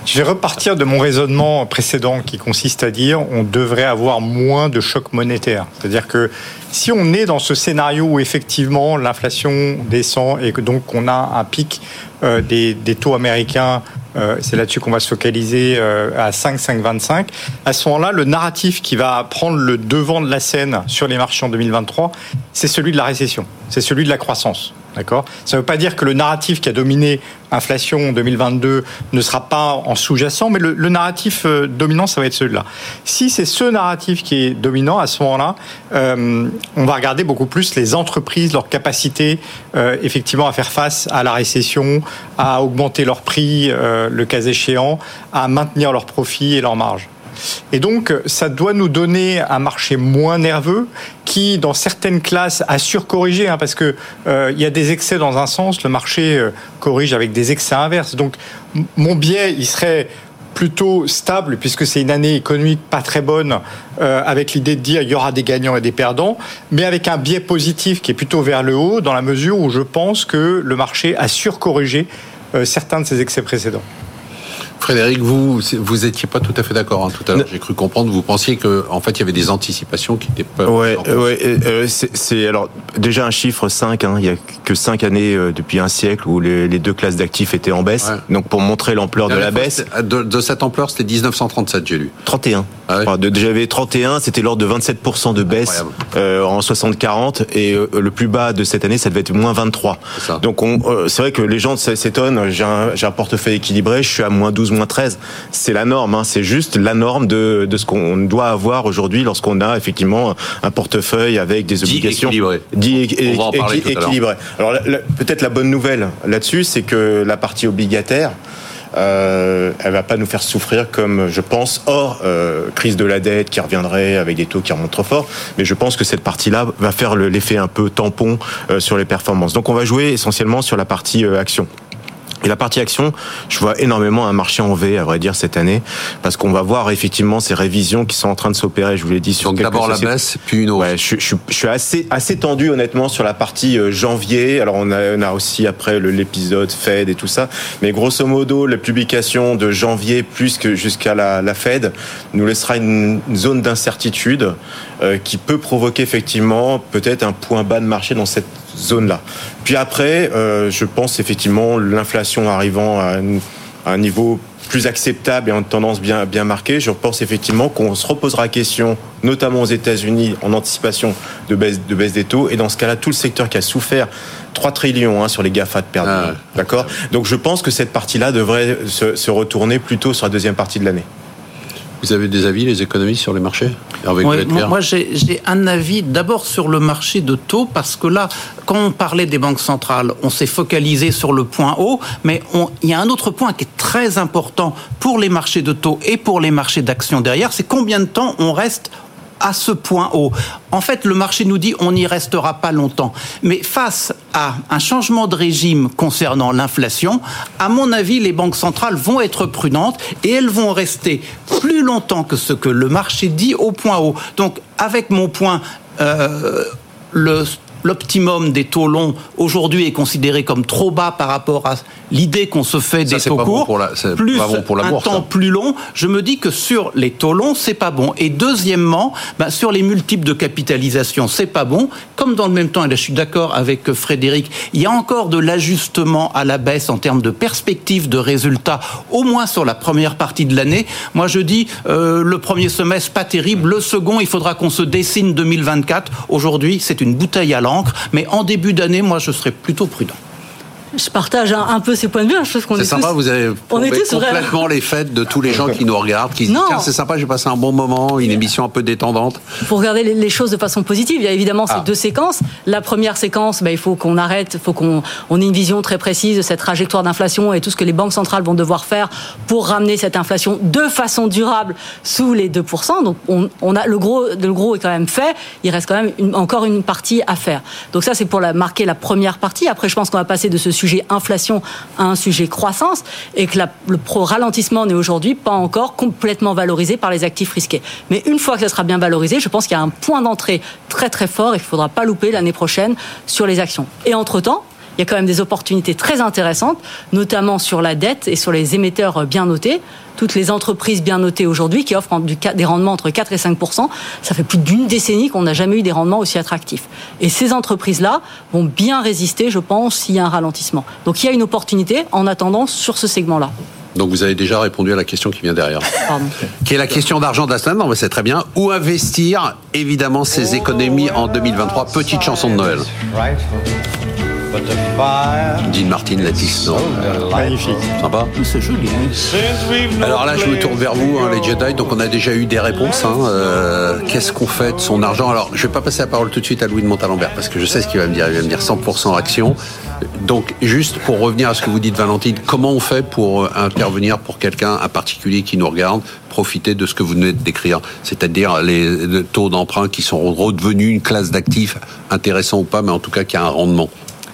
Je vais repartir de mon raisonnement précédent qui consiste à dire on devrait avoir moins de chocs monétaires. C'est-à-dire que si on est dans ce scénario où effectivement l'inflation descend et que donc on a un pic euh, des, taux américains, euh, c'est là-dessus qu'on va se focaliser euh, à 5, 5,25, à ce moment-là, le narratif qui va prendre le devant de la scène sur les marchés en 2023, c'est celui de la récession, c'est celui de la croissance. D'accord Ça ne veut pas dire que le narratif qui a dominé inflation en 2022 ne sera pas en sous-jacent, mais le, narratif euh, dominant, ça va être celui-là. Si c'est ce narratif qui est dominant, à ce moment-là, euh, on va regarder beaucoup plus les entreprises, leur capacité euh, effectivement à faire face à la récession, à augmenter leurs prix, le cas échéant, à maintenir leurs profits et leurs marges. Et donc, ça doit nous donner un marché moins nerveux qui, dans certaines classes, a surcorrigé, hein, parce que euh, il y a des excès dans un sens, le marché euh, corrige avec des excès inverses. Donc, mon biais, il serait plutôt stable puisque c'est une année économique pas très bonne euh, avec l'idée de dire il y aura des gagnants et des perdants mais avec un biais positif qui est plutôt vers le haut dans la mesure où je pense que le marché a surcorrigé certains de ses excès précédents. Frédéric, vous vous étiez pas tout à fait d'accord hein, tout à l'heure. J'ai cru comprendre. Vous pensiez que en fait il y avait des anticipations qui n'étaient pas. Ouais, ouais. Euh, c'est alors déjà un chiffre 5. Hein, il y a que 5 années euh, depuis un siècle où les, deux classes d'actifs étaient en baisse. Donc pour montrer l'ampleur de la baisse. De, cette ampleur, c'était 1937, j'ai lu. 31. Ah J'avais 31, c'était l'ordre de 27% de baisse euh, en 60-40 et le plus bas de cette année, ça devait être moins 23. Donc c'est vrai que les gens s'étonnent. J'ai un, un portefeuille équilibré, je suis à moins 12 moins 13. C'est la norme, hein. c'est juste la norme de, de ce qu'on doit avoir aujourd'hui lorsqu'on a effectivement un portefeuille avec des obligations dit équilibré. Alors peut-être la bonne nouvelle là-dessus, c'est que la partie obligataire, euh, elle va pas nous faire souffrir comme je pense hors euh, crise de la dette qui reviendrait avec des taux qui remontent trop fort mais je pense que cette partie-là va faire l'effet un peu tampon euh, sur les performances donc on va jouer essentiellement sur la partie euh, action et la partie action, je vois énormément un marché en V, à vrai dire, cette année, parce qu'on va voir effectivement ces révisions qui sont en train de s'opérer, je vous l'ai dit, sur Donc d'abord la baisse, puis une hausse. Ouais, je, je, je, suis assez, assez tendu, honnêtement, sur la partie euh, janvier. Alors, on a, on a aussi après l'épisode Fed et tout ça. Mais grosso modo, la publication de janvier, plus que jusqu'à la, la Fed, nous laissera une, zone d'incertitude euh, qui peut provoquer effectivement peut-être un point bas de marché dans cette zone-là. Puis après, euh, je pense effectivement l'inflation arrivant à un, niveau plus acceptable et en tendance bien, bien marquée, je pense effectivement qu'on se reposera la question, notamment aux États-Unis, en anticipation de baisse, de baisse des taux. Et dans ce cas-là, tout le secteur qui a souffert 3 trillions hein, sur les GAFA de perdre. Ah D'accord? Donc je pense que cette partie-là devrait se, se retourner plutôt sur la deuxième partie de l'année. Vous avez des avis, les économistes, sur les marchés Moi, j'ai un avis d'abord sur le marché de taux, parce que là, quand on parlait des banques centrales, on s'est focalisé sur le point haut, mais il y a un autre point qui est très important pour les marchés de taux et pour les marchés d'actions derrière, c'est combien de temps on reste à ce point haut. En fait, le marché nous dit on n'y restera pas longtemps. Mais face à un changement de régime concernant l'inflation, à mon avis, les banques centrales vont être prudentes et elles vont rester plus longtemps que ce que le marché dit au point haut. Donc, avec mon point, euh, le l'optimum des taux longs aujourd'hui est considéré comme trop bas par rapport à l'idée qu'on se fait des taux courts, pour la, plus pour la un temps plus long, je me dis que sur les taux longs, c'est pas bon. Et deuxièmement, bah, sur les multiples de capitalisation, c'est pas bon. Comme dans le même temps, et là je suis d'accord avec Frédéric, il y a encore de l'ajustement à la baisse en termes de perspective de résultats, au moins sur la première partie de l'année. Moi je dis, euh, le premier semestre, pas terrible. Le second, il faudra qu'on se dessine 2024. Aujourd'hui, c'est une bouteille à l'encre mais en début d'année, moi, je serais plutôt prudent. Je partage un, peu ces points de vue. Hein. Je qu'on est, sympa, vous avez on est complètement les fêtes de tous les gens qui nous regardent, qui disent tiens c'est sympa, j'ai passé un bon moment, une émission un peu détendante. Pour regarder les, choses de façon positive, il y a évidemment ces ah. deux séquences. La première séquence, bah, il faut qu'on arrête, il faut qu'on on ait une vision très précise de cette trajectoire d'inflation et tout ce que les banques centrales vont devoir faire pour ramener cette inflation de façon durable sous les 2%. Donc on, a le gros, le gros est quand même fait. Il reste quand même encore une partie à faire. Donc ça c'est pour la, marquer la première partie. Après je pense qu'on va passer de ce sujet inflation à un sujet croissance et que le pro ralentissement n'est aujourd'hui pas encore complètement valorisé par les actifs risqués. Mais une fois que ça sera bien valorisé, je pense qu'il y a un point d'entrée très très fort et qu'il ne faudra pas louper l'année prochaine sur les actions. Et entre-temps, il y a quand même des opportunités très intéressantes, notamment sur la dette et sur les émetteurs bien notés. Toutes les entreprises bien notées aujourd'hui qui offrent des rendements entre 4 et 5% ça fait plus d'une décennie qu'on n'a jamais eu des rendements aussi attractifs. Et ces entreprises-là vont bien résister, je pense, s'il y a un ralentissement. Donc il y a une opportunité en attendant sur ce segment-là. Donc vous avez déjà répondu à la question qui vient derrière. Pardon. Qui est la question d'argent de la semaine. Non, mais c'est très bien. Où investir, évidemment, ces économies en 2023 Petite chanson de Noël. Dean Martin, Lattice, non Magnifique. Sympa C'est joli. Hein. Alors là, je me tourne vers vous, hein, les Jedi. Donc on a déjà eu des réponses. Hein. Euh, qu'est-ce qu'on fait de son argent? Alors, je vais pas passer la parole tout de suite à Louis de Montalembert parce que je sais ce qu'il va me dire. Il va me dire 100% action. Donc, juste pour revenir à ce que vous dites, Valentine, comment on fait pour euh, intervenir pour quelqu'un, un particulier qui nous regarde, profiter de ce que vous venez de décrire, c'est-à-dire les taux d'emprunt qui sont redevenus une classe d'actifs, intéressant ou pas, mais en tout cas qui a un rendement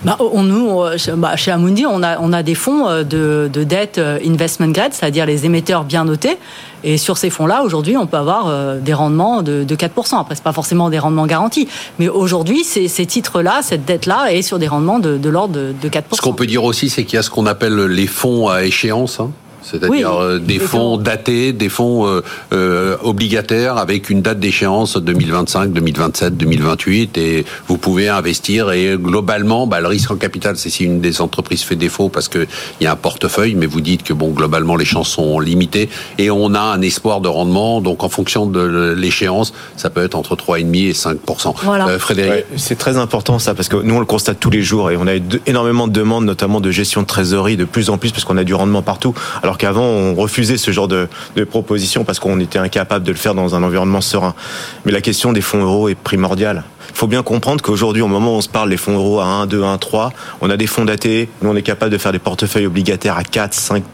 bah, on, bah, chez Amundi, on a, des fonds euh, de, de dette euh, investment grade, c'est-à-dire les émetteurs bien notés. Et sur ces fonds-là, aujourd'hui, on peut avoir euh, des rendements de, de 4%. Après, c'est pas forcément des rendements garantis. Mais aujourd'hui, ces, titres-là, cette dette-là est sur des rendements de, l'ordre de, de 4%. Ce qu'on peut dire aussi, c'est qu'il y a ce qu'on appelle les fonds à échéance. Hein c'est-à-dire euh, des fonds datés, des fonds euh, euh, obligataires avec une date d'échéance 2025, 2027, 2028, et vous pouvez investir. Et globalement, bah, le risque en capital, c'est si une des entreprises fait défaut parce qu'il y a un portefeuille, mais vous dites que bon, globalement, les chances sont limitées et on a un espoir de rendement. Donc, en fonction de l'échéance, ça peut être entre 3,5 et 5 voilà. Frédéric, c'est très important ça parce que nous on le constate tous les jours et on a eu énormément de demandes, notamment de gestion de trésorerie, de plus en plus parce qu'on a du rendement partout. Alors qu'avant, on refusait ce genre de, de propositions parce qu'on était incapable de le faire dans un environnement serein. Mais la question des fonds euros est primordiale. Il faut bien comprendre qu'aujourd'hui, au moment où on se parle des fonds euros à 1, 2, 1, 3, on a des fonds datés. Nous, on est capable de faire des portefeuilles obligataires à 4, 5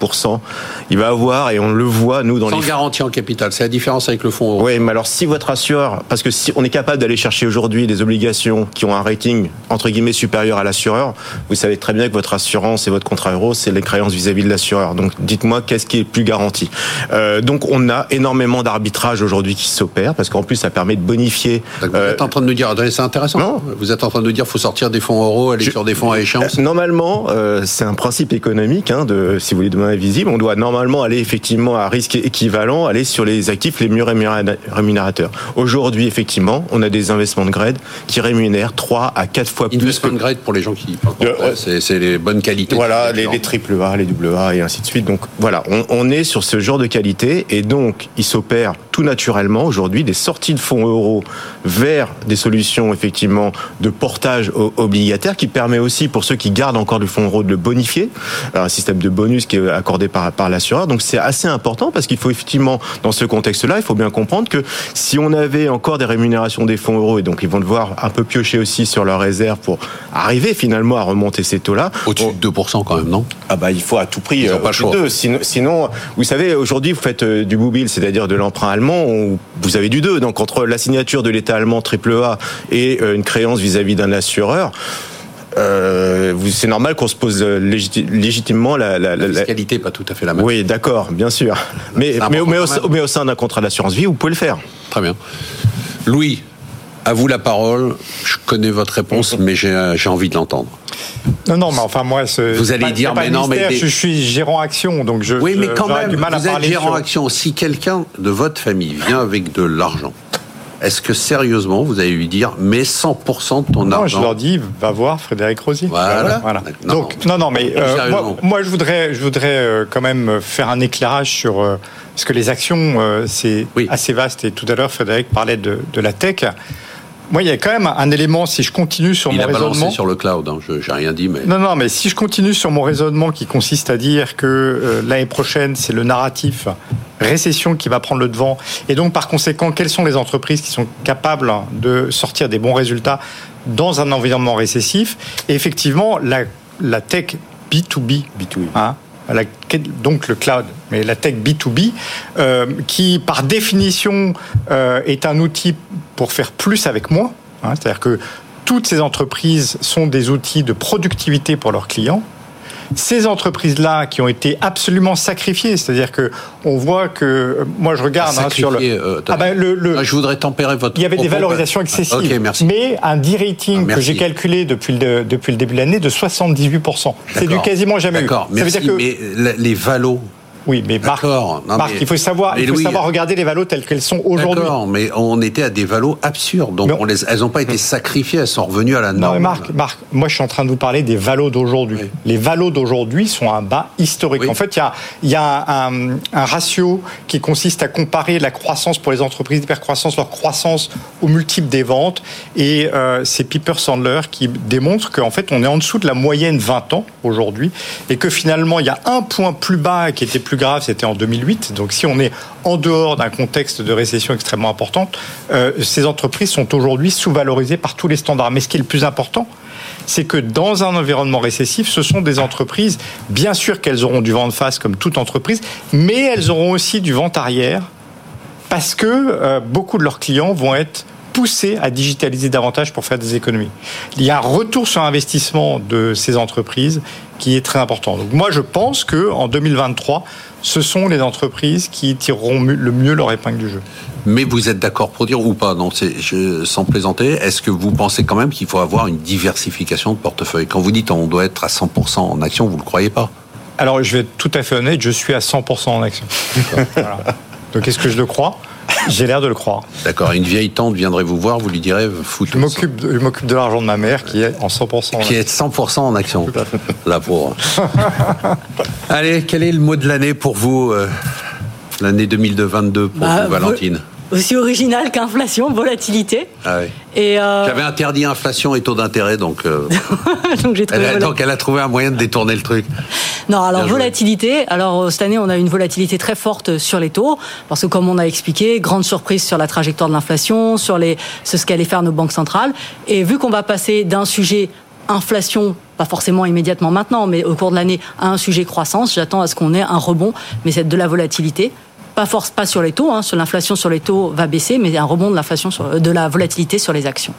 Il va avoir, et on le voit, nous, dans Sans les. garantie en capital. C'est la différence avec le fonds euro. Oui, mais alors, si votre assureur, parce que si on est capable d'aller chercher aujourd'hui des obligations qui ont un rating, entre guillemets, supérieur à l'assureur, vous savez très bien que votre assurance et votre contrat euro, c'est les créances vis-à-vis de l'assureur. Donc, dites-moi, qu'est-ce qui est plus garanti? Euh, donc, on a énormément d'arbitrage aujourd'hui qui s'opère, parce qu'en plus, ça permet de bonifier. Vous êtes en train de nous dire, c'est intéressant. Vous êtes en train de dire qu'il faut sortir des fonds euros, aller sur des fonds à échéance. Normalement, c'est un principe économique. Hein, de, si vous voulez demain visible, on doit normalement aller effectivement à risque équivalent, aller sur les actifs les mieux rémunérateurs. Aujourd'hui, effectivement, on a des investements de grade qui rémunèrent 3 à 4 fois plus. Investment grade pour les gens qui c'est les bonnes qualités. Voilà, les, les, triple A, les double A et ainsi de suite. Donc voilà, on, on est sur ce genre de qualité et donc il s'opère tout naturellement aujourd'hui des sorties de fonds euros vers des solutions effectivement de portage obligataire qui permet aussi pour ceux qui gardent encore du fonds euro de le bonifier, un système de bonus qui est accordé par, par l'assureur. Donc c'est assez important parce qu'il faut effectivement dans ce contexte-là, il faut bien comprendre que si on avait encore des rémunérations des fonds euros et donc ils vont devoir un peu piocher aussi sur leurs réserves pour arriver finalement à remonter ces taux-là. Au-dessus de 2% quand même, non? Ah bah il faut à tout prix euh, pas de Sinon, sinon, vous savez, aujourd'hui vous faites euh, du boubil, c'est-à-dire de l'emprunt allemand vous avez du deux. Donc entre la signature de l'État allemand triple A et euh, une créance vis-à-vis d'un assureur. Euh, c'est normal qu'on se pose euh, légitimement la, la, la, fiscalité pas tout à fait la même. Oui, d'accord, bien sûr. Mais, mais, au, sein d'un contrat d'assurance vie, vous pouvez le faire. Très bien. Louis, à vous la parole. Je connais votre réponse, mais j'ai envie de l'entendre. Non, non, mais enfin moi, vous allez dire, mais non, mais je suis gérant action, donc je. Oui, mais quand même, du mal vous êtes gérant action. Si quelqu'un de votre famille vient avec de l'argent, est-ce que sérieusement vous allez lui dire, mais 100% de ton argent Non, je leur dis, va voir Frédéric Rosier. Voilà. voilà. Donc, non, non, mais euh, moi, je voudrais, je voudrais euh, quand même faire un éclairage sur. Euh, parce que les actions, c'est assez vaste. Et tout à l'heure, Frédéric parlait de, de la tech. Moi, il y a quand même un élément, si je continue sur mon raisonnement... Il a balancé sur le cloud, hein, je n'ai rien dit, mais... Non, non, mais si je continue sur mon raisonnement qui consiste à dire que euh, l'année prochaine, c'est le narratif récession qui va prendre le devant, et donc par conséquent, quelles sont les entreprises qui sont capables de sortir des bons résultats dans un environnement récessif? Et effectivement, la, la tech B2B, B2B. Hein, donc le cloud, mais la tech B2B, euh, qui par définition euh, est un outil pour faire plus avec moins. Hein, C'est-à-dire que toutes ces entreprises sont des outils de productivité pour leurs clients ces entreprises-là qui ont été absolument sacrifiées, c'est-à-dire que on voit que moi je regarde hein, sur le, euh, ah ben, le, ah, je voudrais tempérer votre. Il y avait des valorisations excessives. Merci. Mais un D-rating ah, que j'ai calculé depuis le depuis le début de l'année de 78 C'est du quasiment jamais eu. D'accord. Merci. Que... Mais les valos oui, mais Marc, il faut savoir, il faut savoir regarder les valos telles qu'elles sont aujourd'hui. Mais on était à des valos absurdes. Donc on les, elles n'ont pas été sacrifiées, elles sont revenues à la norme. Non, mais Marc, Marc, moi je suis en train de vous parler des valos d'aujourd'hui. Les valos d'aujourd'hui sont un bas historique. En fait, il y a, y a un, un, ratio qui consiste à comparer la croissance pour les entreprises d'hypercroissance, leur croissance au multiple des ventes. Et euh, c'est Piper Sandler qui démontre qu'en fait, on est en dessous de la moyenne 20 ans aujourd'hui. Et que finalement, il y a un point plus bas qui était plus grave, c'était en 2008. Donc si on est en dehors d'un contexte de récession extrêmement importante, euh, ces entreprises sont aujourd'hui sous-valorisées par tous les standards. Mais ce qui est le plus important, c'est que dans un environnement récessif, ce sont des entreprises, bien sûr qu'elles auront du vent de face comme toute entreprise, mais elles auront aussi du vent arrière parce que euh, beaucoup de leurs clients vont être poussés à digitaliser davantage pour faire des économies. Il y a un retour sur investissement de ces entreprises qui est très important. Donc moi, je pense que en 2023, ce sont les entreprises qui tireront le mieux leur épingle du jeu. Mais vous êtes d'accord pour dire ou pas? Non, Sans plaisanter, est-ce que vous pensez quand même qu'il faut avoir une diversification de portefeuille? Quand vous dites on doit être à 100% en action, vous ne le croyez pas? Alors, je vais être tout à fait honnête, je suis à 100% en action. Donc, est-ce que je le crois? j'ai l'air de le croire. D'accord. Une vieille tante viendrait vous voir, vous lui direz fout. Je m'occupe, je m'occupe de l'argent de ma mère qui est en 100%. Qui est 100% en action. La pauvre. Allez, quel est le mot de l'année pour vous, euh, l'année 2022 pour bah, vous, Valentine? Aussi original qu'inflation, volatilité. Ah et euh... J'avais interdit inflation et taux d'intérêt, donc, euh, donc, elle, donc elle a trouvé un moyen de détourner le truc. Non, alors volatilité. Alors euh, cette année, on a une volatilité très forte sur les taux, parce que comme on a expliqué, grande surprise sur la trajectoire de l'inflation, sur les, ce qu'allaient faire nos banques centrales. Et vu qu'on va passer d'un sujet inflation, pas forcément immédiatement maintenant, mais au cours de l'année, à un sujet croissance, j'attends à ce qu'on ait un rebond, mais c'est de la volatilité pas force pas sur les taux, hein, sur l'inflation sur les taux va baisser, mais un rebond de l'inflation de la volatilité sur les actions.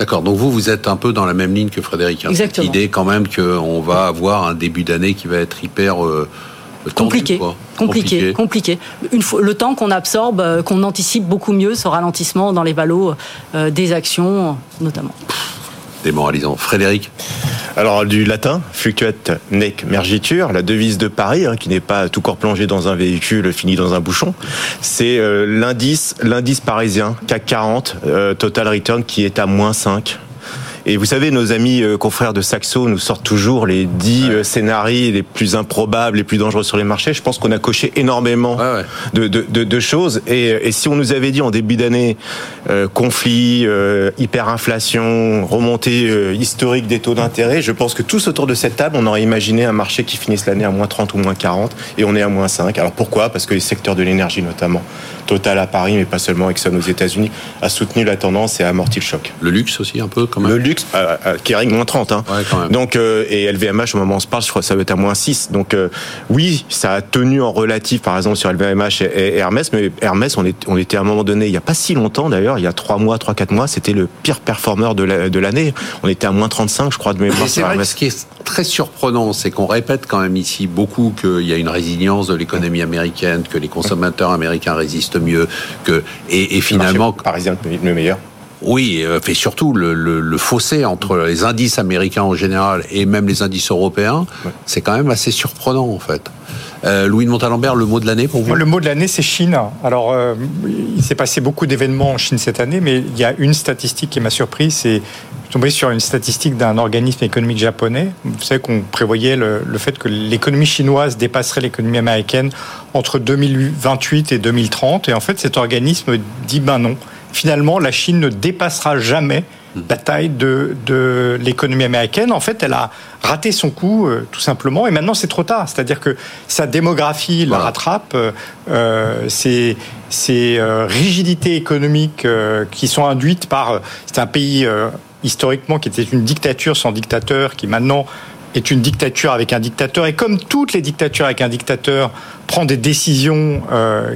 D'accord. Donc vous, vous êtes un peu dans la même ligne que Frédéric. Hein. Exactement. L'idée quand même qu'on va avoir un début d'année qui va être hyper euh, compliqué, compliqué, compliqué, Une fois, le temps qu'on absorbe, euh, qu'on anticipe beaucoup mieux ce ralentissement dans les valos euh, des actions, notamment. Démoralisant. Frédéric alors du latin, fluctuate nec mergitur, la devise de Paris, hein, qui n'est pas tout corps plongé dans un véhicule fini dans un bouchon, c'est euh, l'indice parisien CAC 40 total return qui est à moins 5 et vous savez, nos amis euh, confrères de Saxo nous sortent toujours les dix euh, scénarios les plus improbables, les plus dangereux sur les marchés. Je pense qu'on a coché énormément De, de, de, choses. Et, et, si on nous avait dit en début d'année euh, conflit, euh, hyperinflation, remontée historique des taux d'intérêt, je pense que tous autour de cette table, on aurait imaginé un marché qui finisse l'année à moins 30 ou moins 40, et on est à moins 5. Alors pourquoi? Parce que les secteurs de l'énergie notamment, Total à Paris, mais pas seulement Exxon aux États-Unis, a soutenu la tendance et a amorti le choc. Le luxe aussi un peu quand même. Le luxe, euh, euh, Kering moins 30. Hein. Donc euh, et LVMH au moment où on se parle, je crois que ça va être à moins 6. Donc oui, ça a tenu en relatif par exemple sur LVMH et, Hermès, mais Hermès on, est, on était à un moment donné, il n'y a pas si longtemps d'ailleurs, il y a 3 mois, 3-4 mois, c'était le pire performeur de l'année. on était à moins 35 je crois de mémoire. C'est vrai que ce qui est très surprenant, c'est qu'on répète quand même ici beaucoup qu'il y a une résilience de l'économie américaine, que les consommateurs américains résistent mieux, que et, et finalement parisien le meilleur. Oui, euh, fait surtout le, le, le, fossé entre les indices américains en général et même les indices européens, c'est quand même assez surprenant en fait. Euh, Louis de Montalembert, le mot de l'année pour vous? Le mot de l'année, c'est Chine. Alors, euh, il s'est passé beaucoup d'événements en Chine cette année, mais il y a une statistique qui m'a surpris, c'est tombé sur une statistique d'un organisme économique japonais. Vous savez qu'on prévoyait le, le, fait que l'économie chinoise dépasserait l'économie américaine entre 2028 et 2030. Et en fait, cet organisme dit ben non finalement, la Chine ne dépassera jamais la taille de, de l'économie américaine. En fait, elle a raté son coup, euh, tout simplement, et maintenant c'est trop tard. C'est-à-dire que sa démographie la rattrape, euh, euh ses, euh, rigidités économiques qui sont induites par... c'est un pays historiquement qui était une dictature sans dictateur, qui maintenant est une dictature avec un dictateur, et comme toutes les dictatures avec un dictateur, prend des décisions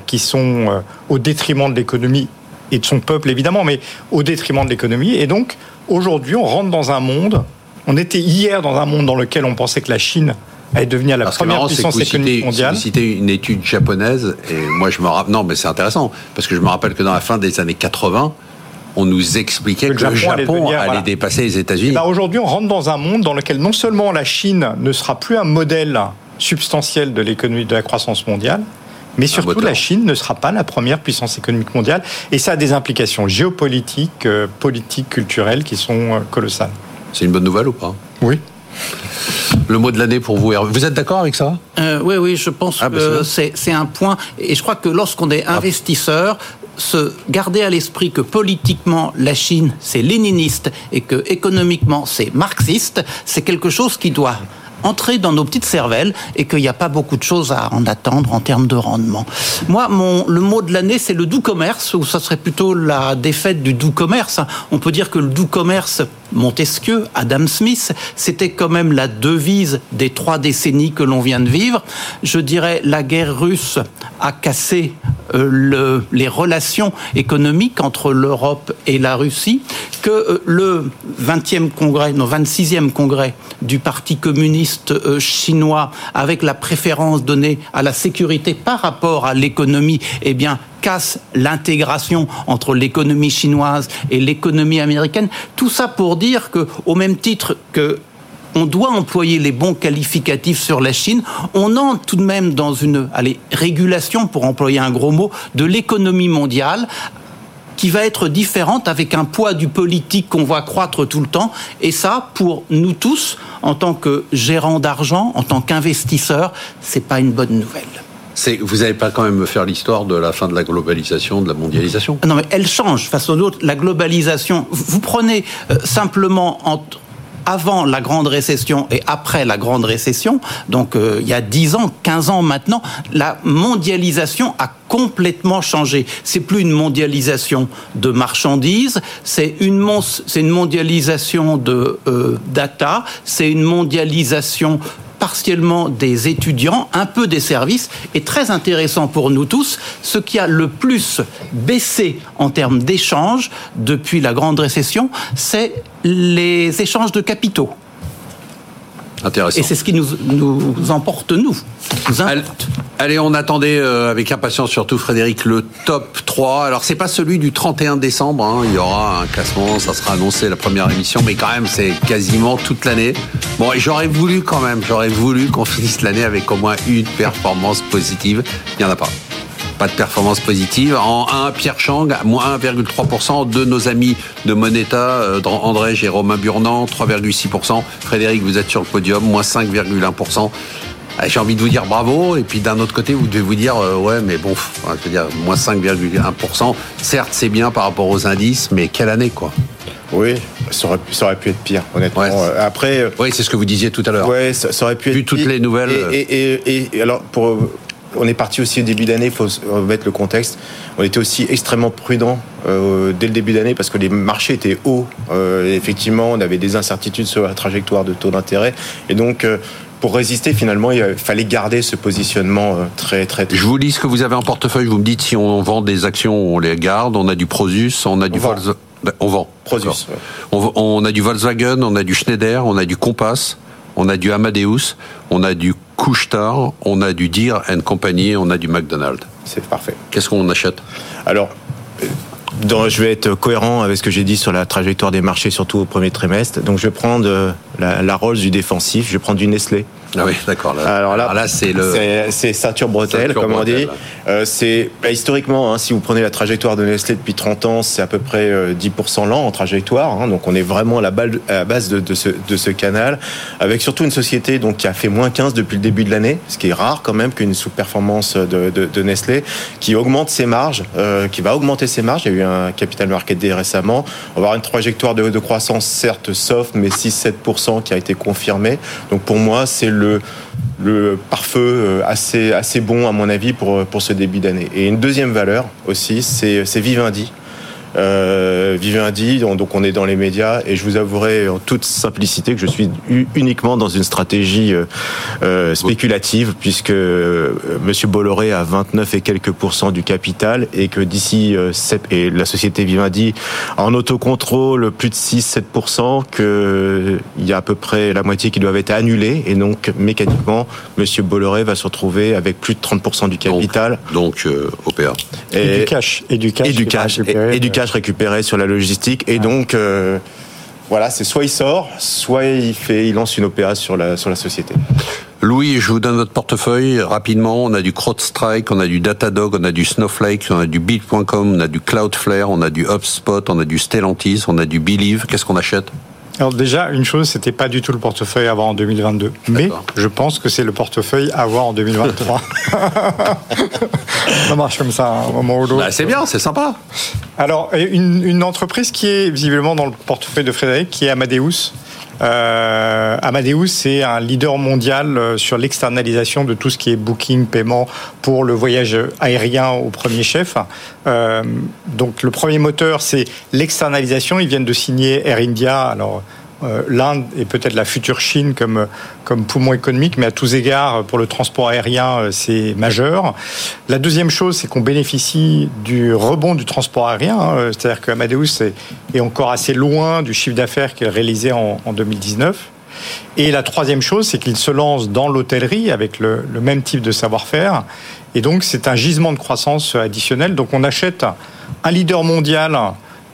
qui sont au détriment de l'économie et de son peuple évidemment, mais au détriment de l'économie. Et donc aujourd'hui, on rentre dans un monde. On était hier dans un monde dans lequel on pensait que la Chine allait devenir la première puissance économique mondiale. Vous citez une étude japonaise et moi je me rappelle. Non, mais c'est intéressant parce que je me rappelle que dans la fin des années 80 on nous expliquait que, le Japon, allait, dépasser les États-Unis. Ben aujourd'hui, on rentre dans un monde dans lequel non seulement la Chine ne sera plus un modèle substantiel de l'économie de la croissance mondiale, mais surtout, la Chine ne sera pas la première puissance économique mondiale. Et ça a des implications géopolitiques, euh, politiques, culturelles qui sont euh, colossales. C'est une bonne nouvelle ou pas? Oui. Le mot de l'année pour vous, Vous êtes d'accord avec ça? Euh, Oui, oui, je pense ah, que c'est un point. Et je crois que lorsqu'on est ah. investisseur, se garder à l'esprit que politiquement la Chine c'est léniniste et que économiquement c'est marxiste, c'est quelque chose qui doit entrer dans nos petites cervelles et qu'il n'y a pas beaucoup de choses à en attendre en termes de rendement. Moi, mon, le mot de l'année, c'est le doux commerce, ou ça serait plutôt la défaite du doux commerce. On peut dire que le doux commerce, Montesquieu, Adam Smith, c'était quand même la devise des trois décennies que l'on vient de vivre. Je dirais la guerre russe a cassé euh, le, les relations économiques entre l'Europe et la Russie, que euh, le 20e congrès, non 26e congrès du Parti communiste euh, chinois, avec la préférence donnée à la sécurité par rapport à l'économie, eh bien, casse l'intégration entre l'économie chinoise et l'économie américaine. Tout ça pour dire que, au même titre que on doit employer les bons qualificatifs sur la Chine. On entre tout de même dans une régulation, pour employer un gros mot, de l'économie mondiale qui va être différente avec un poids du politique qu'on voit croître tout le temps. Et ça, pour nous tous, en tant que gérants d'argent, en tant qu'investisseurs, c'est pas une bonne nouvelle. Vous n'allez pas quand même me faire l'histoire de la fin de la globalisation, de la mondialisation? Non, mais elle change face aux autres. La globalisation, vous prenez euh, simplement entre avant la grande récession et après la grande récession, donc euh, il y a 10 ans, 15 ans maintenant, la mondialisation a complètement changé. C'est plus une mondialisation de marchandises, c'est une, une mondialisation de euh, data, c'est une mondialisation partiellement des étudiants, un peu des services, et très intéressant pour nous tous, ce qui a le plus baissé en termes d'échanges depuis la grande récession, c'est les échanges de capitaux. Intéressant. Et c'est ce qui nous, nous emporte, nous. nous Allez, importe. allez, on attendait euh, avec impatience, surtout Frédéric, le top 3. Alors, c'est pas celui du 31 décembre. hein. Il y aura un classement, ça sera annoncé la première émission, mais quand même, c'est quasiment toute l'année. Bon, et j'aurais voulu quand même, j'aurais voulu qu'on finisse l'année avec au moins une performance positive. Il n'y en a pas. Pas de performance positive. En 1, Pierre Chang, moins 1,3%. De nos amis de Moneta, euh, André et Romain Burnand, 3,6%. Frédéric, vous êtes sur le podium, moins 5,1%. Ah, J'ai envie de vous dire bravo, et puis d'un autre côté, vous devez vous dire, euh, ouais, mais bon, je veux dire, moins 5,1%. Certes, c'est bien par rapport aux indices, mais quelle année, quoi Oui, ça aurait, ça aurait pu être pire, honnêtement. Ouais. Euh, Après, Oui, c'est ce que vous disiez tout à l'heure. ouais, ça, ça aurait pu être Vu toutes pire. les nouvelles, Et, et- et- et- alors, pour, on est parti aussi au début d'année, il faut remettre le contexte. On était aussi extrêmement prudent euh, dès le début d'année parce que les marchés étaient hauts. Euh, effectivement, on avait des incertitudes sur la trajectoire de taux d'intérêt. Et donc, euh, pour résister, finalement, il fallait garder ce positionnement très, très. Je vous lis ce que vous avez en portefeuille, vous me dites si on vend des actions, on les garde, on a du Prosus, on a du. Volkswagen. On vend. Prosus, D'accord. ouais. On, on a du Volkswagen, on a du Schneider, on a du Compass, on a du Amadeus, on a du Couche-Tard, on a du Deere and Company, on a du McDonald's. C'est parfait. Qu'est-ce qu'on achète? Alors, euh, dans- je vais être cohérent avec ce que j'ai dit sur la trajectoire des marchés, surtout au premier trimestre. Donc, je vais prendre euh, la, la Rolls du défensif, je vais prendre du Nestlé. Ah oui, d'accord. Là, Alors là, c'est le. c'est- ceinture bretelle, Ceinture comme on dit. Euh, c'est bah, historiquement, hein, si vous prenez la trajectoire de Nestlé depuis 30 ans, c'est à peu près euh, 10% lent en trajectoire. hein. donc on est vraiment à la, balle- à la base de, de ce, de ce canal, avec surtout une société donc qui a fait moins 15 depuis le début de l'année, ce qui est rare quand même qu'une sous-performance de, Nestlé, qui augmente ses marges, euh, qui va augmenter ses marges. Il y a eu un capital market day récemment. On va avoir une trajectoire de, de croissance certes soft, mais 6-7% qui a été confirmée. Donc pour moi, c'est le le pare-feu euh, assez, assez bon, à mon avis, pour, pour ce début d'année. Et une deuxième valeur aussi, c'est c'est Vivendi. Euh, Vivendi, donc donc on est dans les médias, et je vous avouerai en toute simplicité que je suis uniquement dans une stratégie euh, euh, spéculative, puisque Monsieur Bolloré a 29 et quelques pourcents du capital, et que d'ici euh, et la société Vivendi en autocontrôle plus de 6-7%, que il y a à peu près la moitié qui doivent être annulés, et donc mécaniquement Monsieur Bolloré va se retrouver avec plus de 30% du capital Donc, euh, OPA. Et, du cash. Et du cash. et du qui va cash et, récupérer, et du cash récupéré sur la logistique et donc euh, voilà c'est soit il sort soit il fait il lance une OPA sur la sur la société Louis, je vous donne votre portefeuille rapidement. On a du CrowdStrike, on a du Datadog, on a du Snowflake, on a du Bit.com, on a du Cloudflare, on a du HubSpot, on a du Stellantis, on a du Believe. Qu'est-ce qu'on achète? Alors déjà, une chose, c'était pas du tout le portefeuille à avoir en 2022. Mais je pense que c'est le portefeuille à avoir en 2023. ça marche comme ça, un moment ou l'autre. Bah, C'est bien, c'est sympa. Alors, une entreprise qui est visiblement dans le portefeuille de Frédéric, qui est Amadeus. Euh, Amadeus, c'est un leader mondial euh, sur l'externalisation de tout ce qui est booking, paiement pour le voyage aérien au premier chef. Euh, donc, le premier moteur, c'est l'externalisation. Ils viennent de signer Air India. l'Inde est peut-être la future Chine comme, comme poumon économique, mais à tous égards, pour le transport aérien, euh, c'est majeur. La deuxième chose, c'est qu'on bénéficie du rebond du transport aérien, hein, euh, c'est-à-dire que Amadeus est, encore assez loin du chiffre d'affaires qu'il réalisait en, en 2019. Et la troisième chose, c'est qu'il se lance dans l'hôtellerie avec le, le même type de savoir-faire. Et donc, c'est un gisement de croissance additionnel. Donc, on achète un leader mondial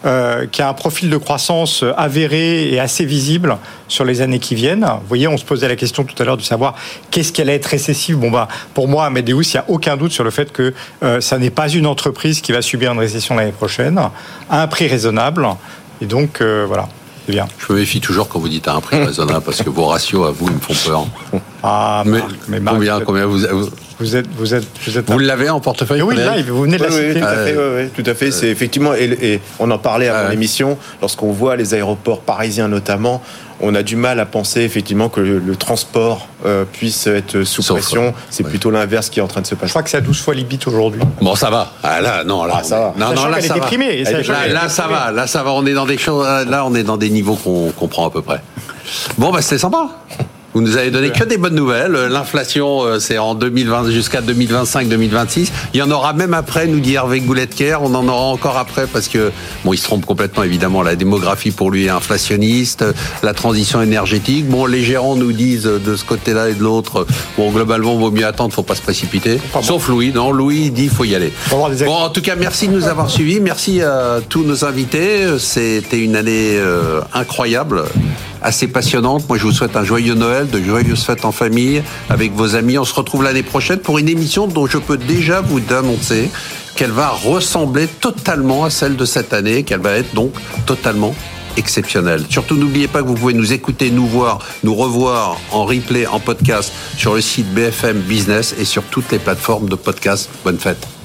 euh, qui a un profil de croissance avéré et assez visible sur les années qui viennent. Vous voyez, on se posait la question tout à l'heure de savoir qu'est-ce qu'elle est récessive. Bon, bah, pour moi, Amadeus, il n'y a aucun doute sur le fait que euh, ça n'est pas une entreprise qui va subir une récession l'année prochaine, à un prix raisonnable. Et donc, euh, voilà, c'est bien. Je me méfie toujours quand vous dites à un prix raisonnable parce que vos ratios à vous ils me font peur. Ah, Mais, combien, combien vous, vous, Vous êtes, vous êtes, vous êtes. vous l'avez en portefeuille Et oui, là, vous venez de la Oui, tout à fait, tout à fait. C'est effectivement, et, et on en parlait avant l'émission, lorsqu'on voit les aéroports parisiens notamment, on a du mal à penser effectivement que le, le transport euh, puisse être sous Sauf, pression. C'est plutôt l'inverse qui est en train de se Je passer. crois que c'est à 12 fois l'IBIT aujourd'hui. Bon, ça va. Ah, là, non, là, Ah, ça va. Non, là, ça va. déprimée, Là, ça va. Là, ça va. On est dans des choses. Là, on est dans des niveaux qu'on comprend à peu près. Bon, bah, c'était sympa. Vous nous avez donné que des bonnes nouvelles. L'inflation, euh, c'est en 2020 jusqu'à 2025-2026. Il y en aura même après, nous dit Hervé Gouletker. On en aura encore après parce que, bon, il se trompe complètement évidemment. La démographie pour lui est inflationniste. La transition énergétique. Bon, les gérants nous disent de ce côté-là et de l'autre, bon, globalement, vaut mieux attendre, faut pas se précipiter. Sauf Louis. Non, Louis dit, faut y aller. Bon, en tout cas, merci de nous avoir suivis. Merci à tous nos invités. C'était une année euh, incroyable assez passionnante. Moi, je vous souhaite un joyeux Noël, de joyeuses fêtes en famille avec vos amis. On se retrouve l'année prochaine pour une émission dont je peux déjà vous annoncer qu'elle va ressembler totalement à celle de cette année, qu'elle va être donc totalement exceptionnelle. Surtout, n'oubliez pas que vous pouvez nous écouter, nous voir, nous revoir en replay, en podcast sur le site BFM Business et sur toutes les plateformes de podcast. Bonne fête.